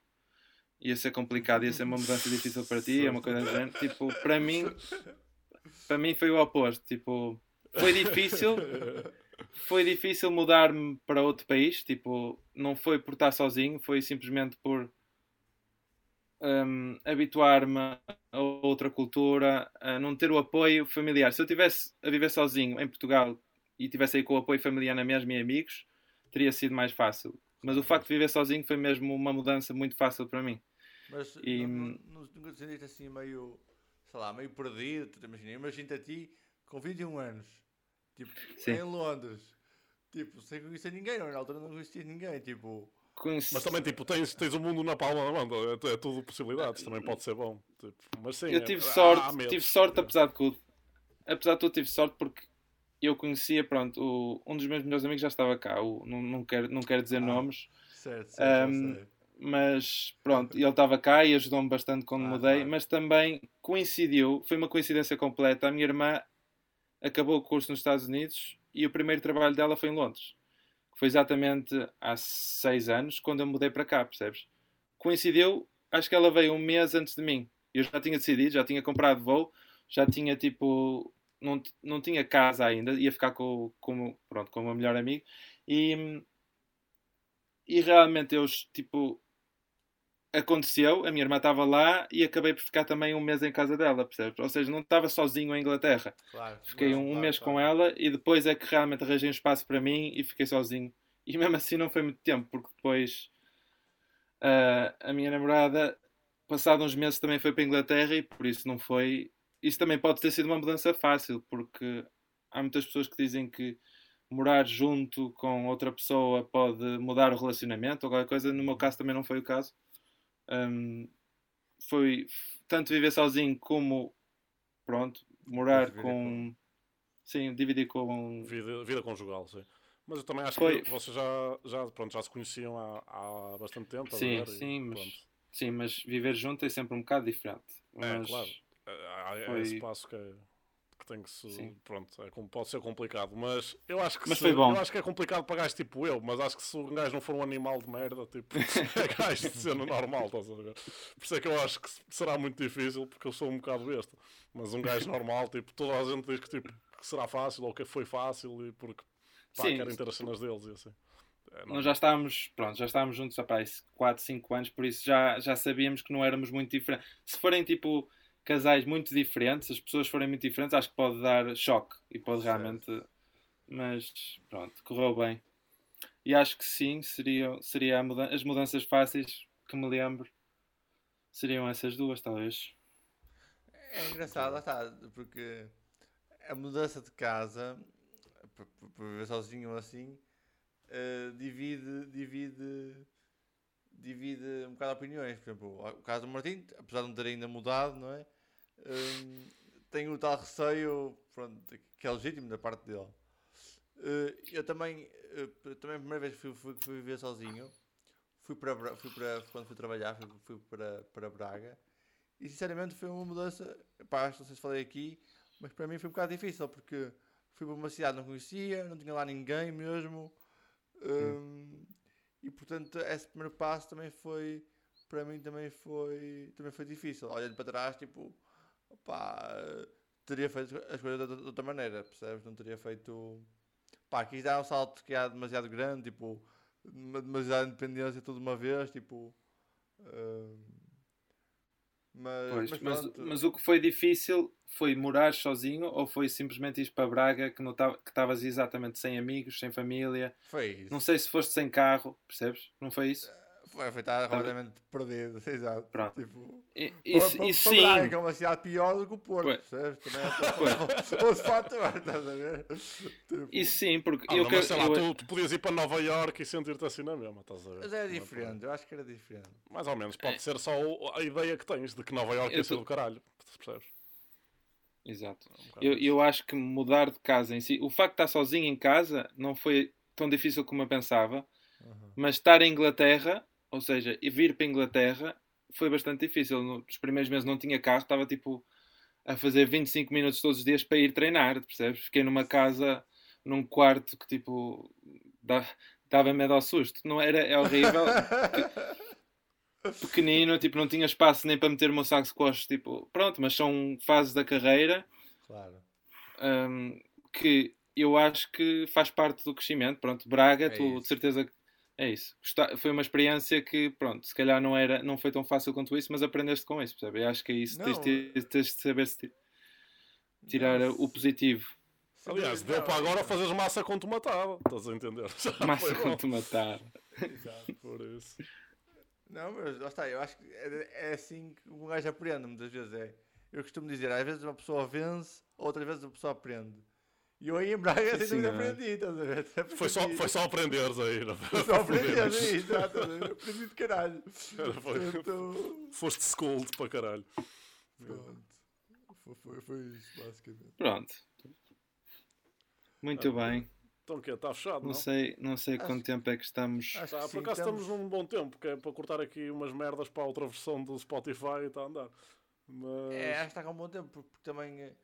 S3: ia ser complicado, ia ser uma mudança difícil para ti, é uma coisa do género. Tipo, para mim, para mim foi o oposto. Tipo, foi difícil, foi difícil mudar-me para outro país. Tipo, não foi por estar sozinho, foi simplesmente por hum, habituar-me a outra cultura, a não ter o apoio familiar. Se eu tivesse a viver sozinho em Portugal e tivesse aí com o apoio familiar na mesma e amigos, teria sido mais fácil. Mas o facto de viver sozinho foi mesmo uma mudança muito fácil para mim.
S2: Mas
S3: E-
S2: nunca te sentiste assim meio, sei lá, meio perdido? Imagina, imagina-te a ti com 21 anos, tipo,
S3: Sim.
S2: em Londres, tipo, sem conhecer ninguém, não, na altura não conhecia ninguém, tipo,
S3: Conheci-
S1: Mas também, tipo, tens, tens o mundo na palma da mão. É, é tudo possibilidades. Também pode ser bom. Tipo, mas sim,
S3: Eu
S1: é-
S3: tive
S1: há-
S3: sorte,
S1: há
S3: tive sorte
S1: É.
S3: apesar de tudo. Apesar de tudo, tive sorte porque eu conhecia, pronto, o- um dos meus melhores amigos já estava cá. o- não, não, quero, não quero dizer
S2: Ah.
S3: nomes,
S2: certo, certo, sei.
S3: mas pronto, ele estava cá e ajudou-me bastante quando
S2: Ah,
S3: mudei.
S2: claro.
S3: Mas também coincidiu, foi uma coincidência completa. A minha irmã acabou o curso nos Estados Unidos e o primeiro trabalho dela foi em Londres. Foi exatamente há seis anos, quando eu mudei para cá, percebes? Coincidiu, acho que ela veio um mês antes de mim. Eu já tinha decidido, já tinha comprado voo, já tinha tipo. Não, não tinha casa ainda, ia ficar com, com, pronto, com o meu melhor amigo. E, e realmente eu, tipo, aconteceu, a minha irmã estava lá e acabei por ficar também um mês em casa dela, percebes? Ou seja, não estava sozinho em Inglaterra.
S2: Claro,
S3: Fiquei um
S2: claro,
S3: mês
S2: claro.
S3: com ela e depois é que realmente arranjei um espaço para mim e fiquei sozinho. E mesmo assim não foi muito tempo, porque depois ah, a minha namorada, passado uns meses, também foi para a Inglaterra e por isso não foi. Isso também pode ter sido uma mudança fácil, porque há muitas pessoas que dizem que morar junto com outra pessoa pode mudar o relacionamento ou qualquer coisa. No meu caso também não foi o caso. Ahm, foi tanto viver sozinho como pronto, morar
S2: Dividir
S3: com. Sim, dividir com.
S1: Vida, vida conjugal, sim. Mas eu também acho
S3: Foi-
S1: que vocês já, já, pronto, já se conheciam há, há bastante tempo.
S3: Sim,
S1: ver? E
S3: sim, mas-. Sim, mas viver junto é sempre um bocado diferente.
S1: É,
S3: Mas,
S1: claro. Há
S3: foi-
S1: esse passo que, é- que tem que se.
S3: Sim.
S1: Pronto, é, pode ser complicado. Mas eu acho que
S3: Mas
S1: se- eu acho que é complicado para gajos tipo eu, mas acho que se um gajo não for um animal de merda, tipo, *laughs* é gajo de cena normal, estás a ver? Por isso é que eu acho que será muito difícil, porque eu sou um bocado besta. Mas um gajo normal, tipo, toda a gente diz que, tipo, que será fácil ou que foi fácil e porque pá,
S3: Sim.
S1: querem ter as cenas deles e assim. É,
S3: Nós já estávamos, pronto, já estávamos juntos há 4, 5 anos, por isso já, já sabíamos que não éramos muito diferentes. Se forem tipo casais muito diferentes, as pessoas forem muito diferentes, acho que pode dar choque e pode
S2: Certo.
S3: realmente. Mas pronto, correu bem. E acho que sim, seria, seria mudan- as mudanças fáceis que me lembro seriam essas duas, talvez.
S2: É engraçado, lá está, porque a mudança de casa, para para viver sozinho ou assim, eh, divide, divide, divide um bocado opiniões. Por exemplo, o caso do Martim, apesar de não ter ainda mudado, não é? Hum, tenho o tal receio pronto, que é legítimo da parte dele. Eh, eu também, eh, também a primeira vez que fui, fui, fui viver sozinho, fui para, fui para quando fui trabalhar, fui, fui para, para Braga e sinceramente foi uma mudança, pá, não sei se falei aqui, mas para mim foi um bocado difícil porque fui para uma cidade que não conhecia, não tinha lá ninguém mesmo. hum, e portanto esse primeiro passo também foi para mim também foi também foi difícil olhando para trás tipo teria feito as coisas de, outra maneira percebes não teria feito pá quis dar um salto que é demasiado grande tipo demasiada independência tudo de uma vez tipo hum, mas,
S3: Pois,
S2: mas
S3: mas,
S2: pronto.
S3: mas o que foi difícil foi morar sozinho ou foi simplesmente ir para Braga que estavas exatamente sem amigos, sem família?
S2: foi isso
S3: Não sei se foste sem carro, percebes? Não foi isso?
S2: Foi, foi estar completamente perdido *laughs* exato
S3: Pronto.
S2: tipo
S3: E,
S2: para-
S3: isso
S2: para
S3: sim,
S2: Braga, que é uma cidade pior do que o Porto,
S3: Pois.
S2: percebes? Também é *laughs* *laughs* outro fator, estás a ver? Tipo,
S3: isso sim, porque
S1: Ah,
S3: eu,
S1: não,
S3: que-
S1: mas sei lá,
S3: eu-
S1: tu, tu podias ir para Nova York e sentir-te assim na mesma, estás a ver?
S2: Mas é
S1: Não
S2: diferente, eu acho que era diferente.
S1: Mais ou menos, pode ser só o- a ideia que tens de que Nova York
S3: Eu
S1: ia ser do caralho, percebes?
S3: Exato.
S1: É um
S3: Eu, eu acho que mudar de casa em si, o facto de estar sozinho em casa não foi tão difícil como eu pensava, mas estar em Inglaterra, ou seja, vir para a Inglaterra, foi bastante difícil. Nos primeiros meses não tinha carro, estava tipo a fazer 25 minutos todos os dias para ir treinar, percebes? Fiquei numa casa, num quarto que tipo dava medo ao susto. Não era, é horrível, *laughs* pequenino, tipo, não tinha espaço nem para meter o meu saco de costas, tipo, pronto, mas são fases da carreira
S2: Claro.
S3: hum, que eu acho que faz parte do crescimento. Pronto, Braga,
S2: É
S3: tu
S2: isso.
S3: de certeza que é isso. Foi uma experiência que, pronto, se calhar não, era, não foi tão fácil quanto isso, mas aprendeste com isso, percebe? Eu acho que é isso. Tens, tens de saber se ti- tirar
S2: Não,
S3: o positivo.
S1: Aliás, deu para agora fazeres massa com tomatada, estás a entender? *laughs* Já
S3: Massa com te matar.
S2: Exato.
S1: Por isso.
S2: Não, mas lá está, eu acho que é, é assim que um gajo aprende muitas vezes. É. Eu costumo dizer, às vezes uma pessoa vence, outras vezes uma pessoa aprende. E eu aí em Braga sem
S3: Sim,
S2: dúvida
S3: senhor.
S2: aprendi, estás a ver?
S1: Foi só, foi só aprenderes aí. não
S2: Foi só aprender,
S1: Fodemos.
S2: aí, exato. Aprendi de caralho.
S1: Foi-
S2: Portanto,
S1: Foste schooled para caralho.
S2: pronto. Foi, foi, foi isso, basicamente.
S3: Pronto. Muito bem.
S1: Então o quê? Está fechado, não?
S3: Não sei, não sei
S2: Acho-
S3: quanto tempo é que estamos.
S2: acho
S1: Tá,
S2: que
S1: por acaso
S2: estamos-
S1: estamos num bom tempo, que é para cortar aqui umas merdas para a outra versão do Spotify e está a andar. Mas.
S2: É, acho que está com um bom tempo, porque, porque também, eh,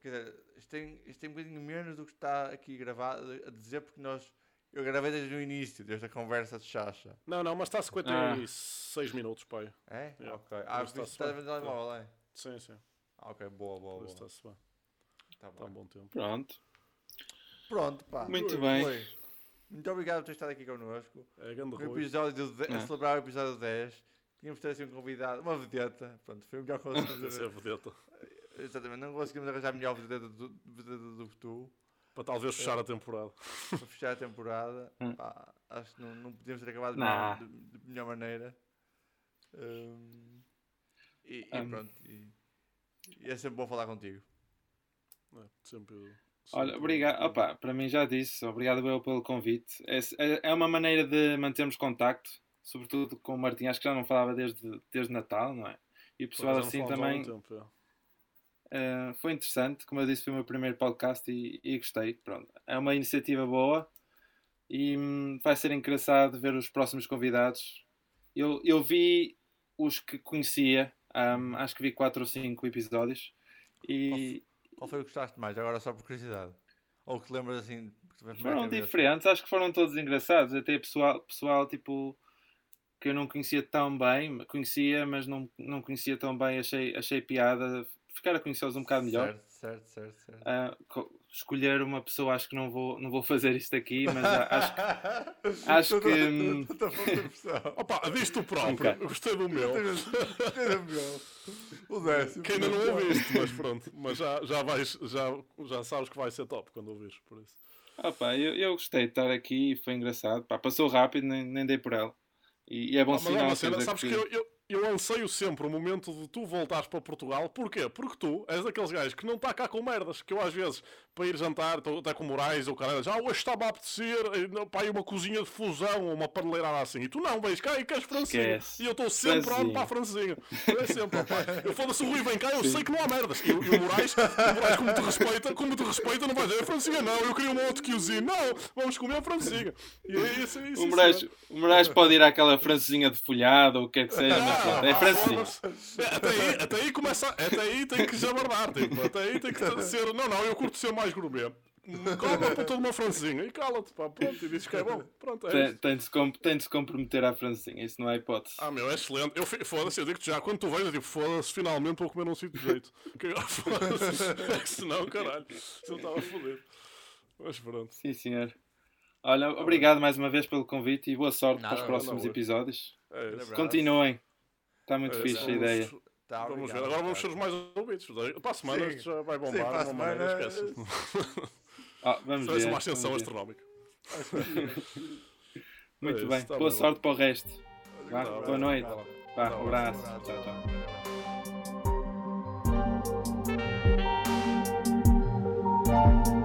S2: quer dizer, isto tem, isto tem um bocadinho menos do que está aqui gravado a dizer, porque nós, eu gravei desde o início, desde a conversa de chacha.
S1: Não, não, mas está a 56 minutos, pai.
S2: É?
S1: Yeah.
S2: Ok. Ah,
S1: Mas
S2: está a ver telemóvel, é?
S1: Sim, sim.
S2: Ah, ok, boa, boa, boa.
S1: está-se bem.
S2: Tá
S1: Está um
S2: bom.
S1: bom tempo.
S3: Pronto.
S2: Pronto, pá.
S3: Muito
S2: Rui,
S3: bem.
S2: Rui, Muito obrigado por ter estado aqui connosco.
S1: É grande Rui.
S2: episódio de, a
S3: Ah.
S2: celebrar o episódio 10, tínhamos de ter assim um convidado, uma vedeta. Pronto, foi o melhor *laughs* que conseguimos.
S1: Esse é vedeta. *laughs*
S2: Exatamente, não conseguimos arranjar melhor vedeta do, que tu.
S1: Para talvez fechar a temporada.
S2: para fechar a temporada. *laughs*
S3: Hum.
S2: Pá, acho que não, não podíamos ter acabado de,
S3: Nah.
S2: de, de melhor maneira. Hum, e, e
S3: Hum.
S2: pronto. E, e é sempre bom falar contigo.
S1: É, sempre,
S3: Olha, obrigado. Opa, para mim já disse, obrigado eu pelo convite. É, é- é uma maneira de mantermos contacto, sobretudo com o Martim. Acho que já não falava desde, desde Natal, não é? E pessoal assim também
S1: tempo,
S3: eh, foi interessante. Como eu disse, foi o meu primeiro podcast e, e gostei. Pronto, é uma iniciativa boa e hum, vai ser engraçado ver os próximos convidados. Eu, eu vi os que conhecia, hum, acho que vi 4 ou 5 episódios e.
S2: Qual foi o que gostaste mais? Agora só por curiosidade. Ou que lembras assim. que
S3: Foram diferentes, acho que foram todos engraçados. Até pessoal, pessoal tipo que eu não conhecia tão bem, conhecia, mas não, não conhecia tão bem, achei, achei piada. Ficar a conhecê-los um bocado melhor.
S2: Certo, certo, certo. certo.
S3: Co- escolher uma pessoa, acho que não vou, não vou fazer isto aqui, mas acho que. *laughs* acho que, hum,
S2: Estou a fazer pressão. *laughs*
S1: Opa, diz tu próprio. Gostei do meu.
S2: Gostei do meu. O décimo.
S1: Que ainda não ouviste, mas pronto. Mas já, já, vais, já, já sabes que vai ser top quando ouvires, por isso.
S3: Opa, eu, eu gostei de estar aqui, foi engraçado. Pá, passou rápido, nem, nem dei por ela. E, e é bom
S1: Ah, mas é
S3: sinal.
S1: uma cena, sabes que
S3: que-
S1: eu, eu, eu anseio sempre o momento de tu voltares para Portugal. Porquê? Porque tu és daqueles gajos que não está cá com merdas. Que eu às vezes, para ir jantar, estou até com Moraes ou caralho, já hoje estava a apetecer, eh, pá, aí uma cozinha de fusão ou uma paneleirada assim. E tu não, vens cá e queres francesinha.
S3: Esquece.
S1: E eu estou sempre
S3: Francesinha.
S1: on para a francesinha. É sempre, pá. Eu foda-se o Rui, vem cá, eu sei que não há merdas. E, o- e o Moraes, o Moraes, como te respeita, como te respeita, não vai dizer francesinha, não, eu queria um outro quiozinho. Não, vamos comer a francesinha. E é isso, é isso.
S3: O Moraes, o Moraes pode ir àquela francesinha de folhado ou o que é que seja, é
S1: foda-se. É, Até aí, até aí começa. Até aí tem que jabardar, tipo, até aí tem que ser. Não, não, eu curto ser mais gourmet. Coma para toda uma francesinha e cala-te, pá, pronto, e dizes que é bom. Pronto, é
S3: Tem,
S1: isso.
S3: tem, de se tem de se comprometer à francesinha, isso não há hipótese.
S1: Ah, meu, é excelente. Eu, foda-se, eu digo-te já, quando tu vens, eu digo, foda-se, finalmente vou comer num sítio de jeito. Que, *laughs* foda-se, é que senão, caralho, se eu estava a foder. Mas pronto.
S3: Sim, senhor. Olha, obrigado mais uma vez pelo convite e boa sorte
S2: Nada,
S3: para os próximos
S1: nada,
S3: episódios.
S1: É.
S3: Continuem. Está muito
S1: É,
S3: fixe a ideia.
S2: Tá,
S1: Vamos ver. Agora vamos ser os mais ouvidos. Para a semana
S2: Sim.
S1: isto já vai
S2: Sim,
S1: bombar
S2: para a semana-
S1: esquece. *laughs*
S3: Ah, vamos ver.
S1: uma ascensão astronómica. *laughs*
S3: Muito
S1: É isso,
S3: bem.
S1: tá
S3: Boa
S1: bem,
S3: sorte para o resto. Vá,
S1: Tá,
S3: boa noite.
S1: tá.
S3: Vá,
S1: Tá, um
S3: abraço.
S2: abraço.
S3: Tchau, tchau.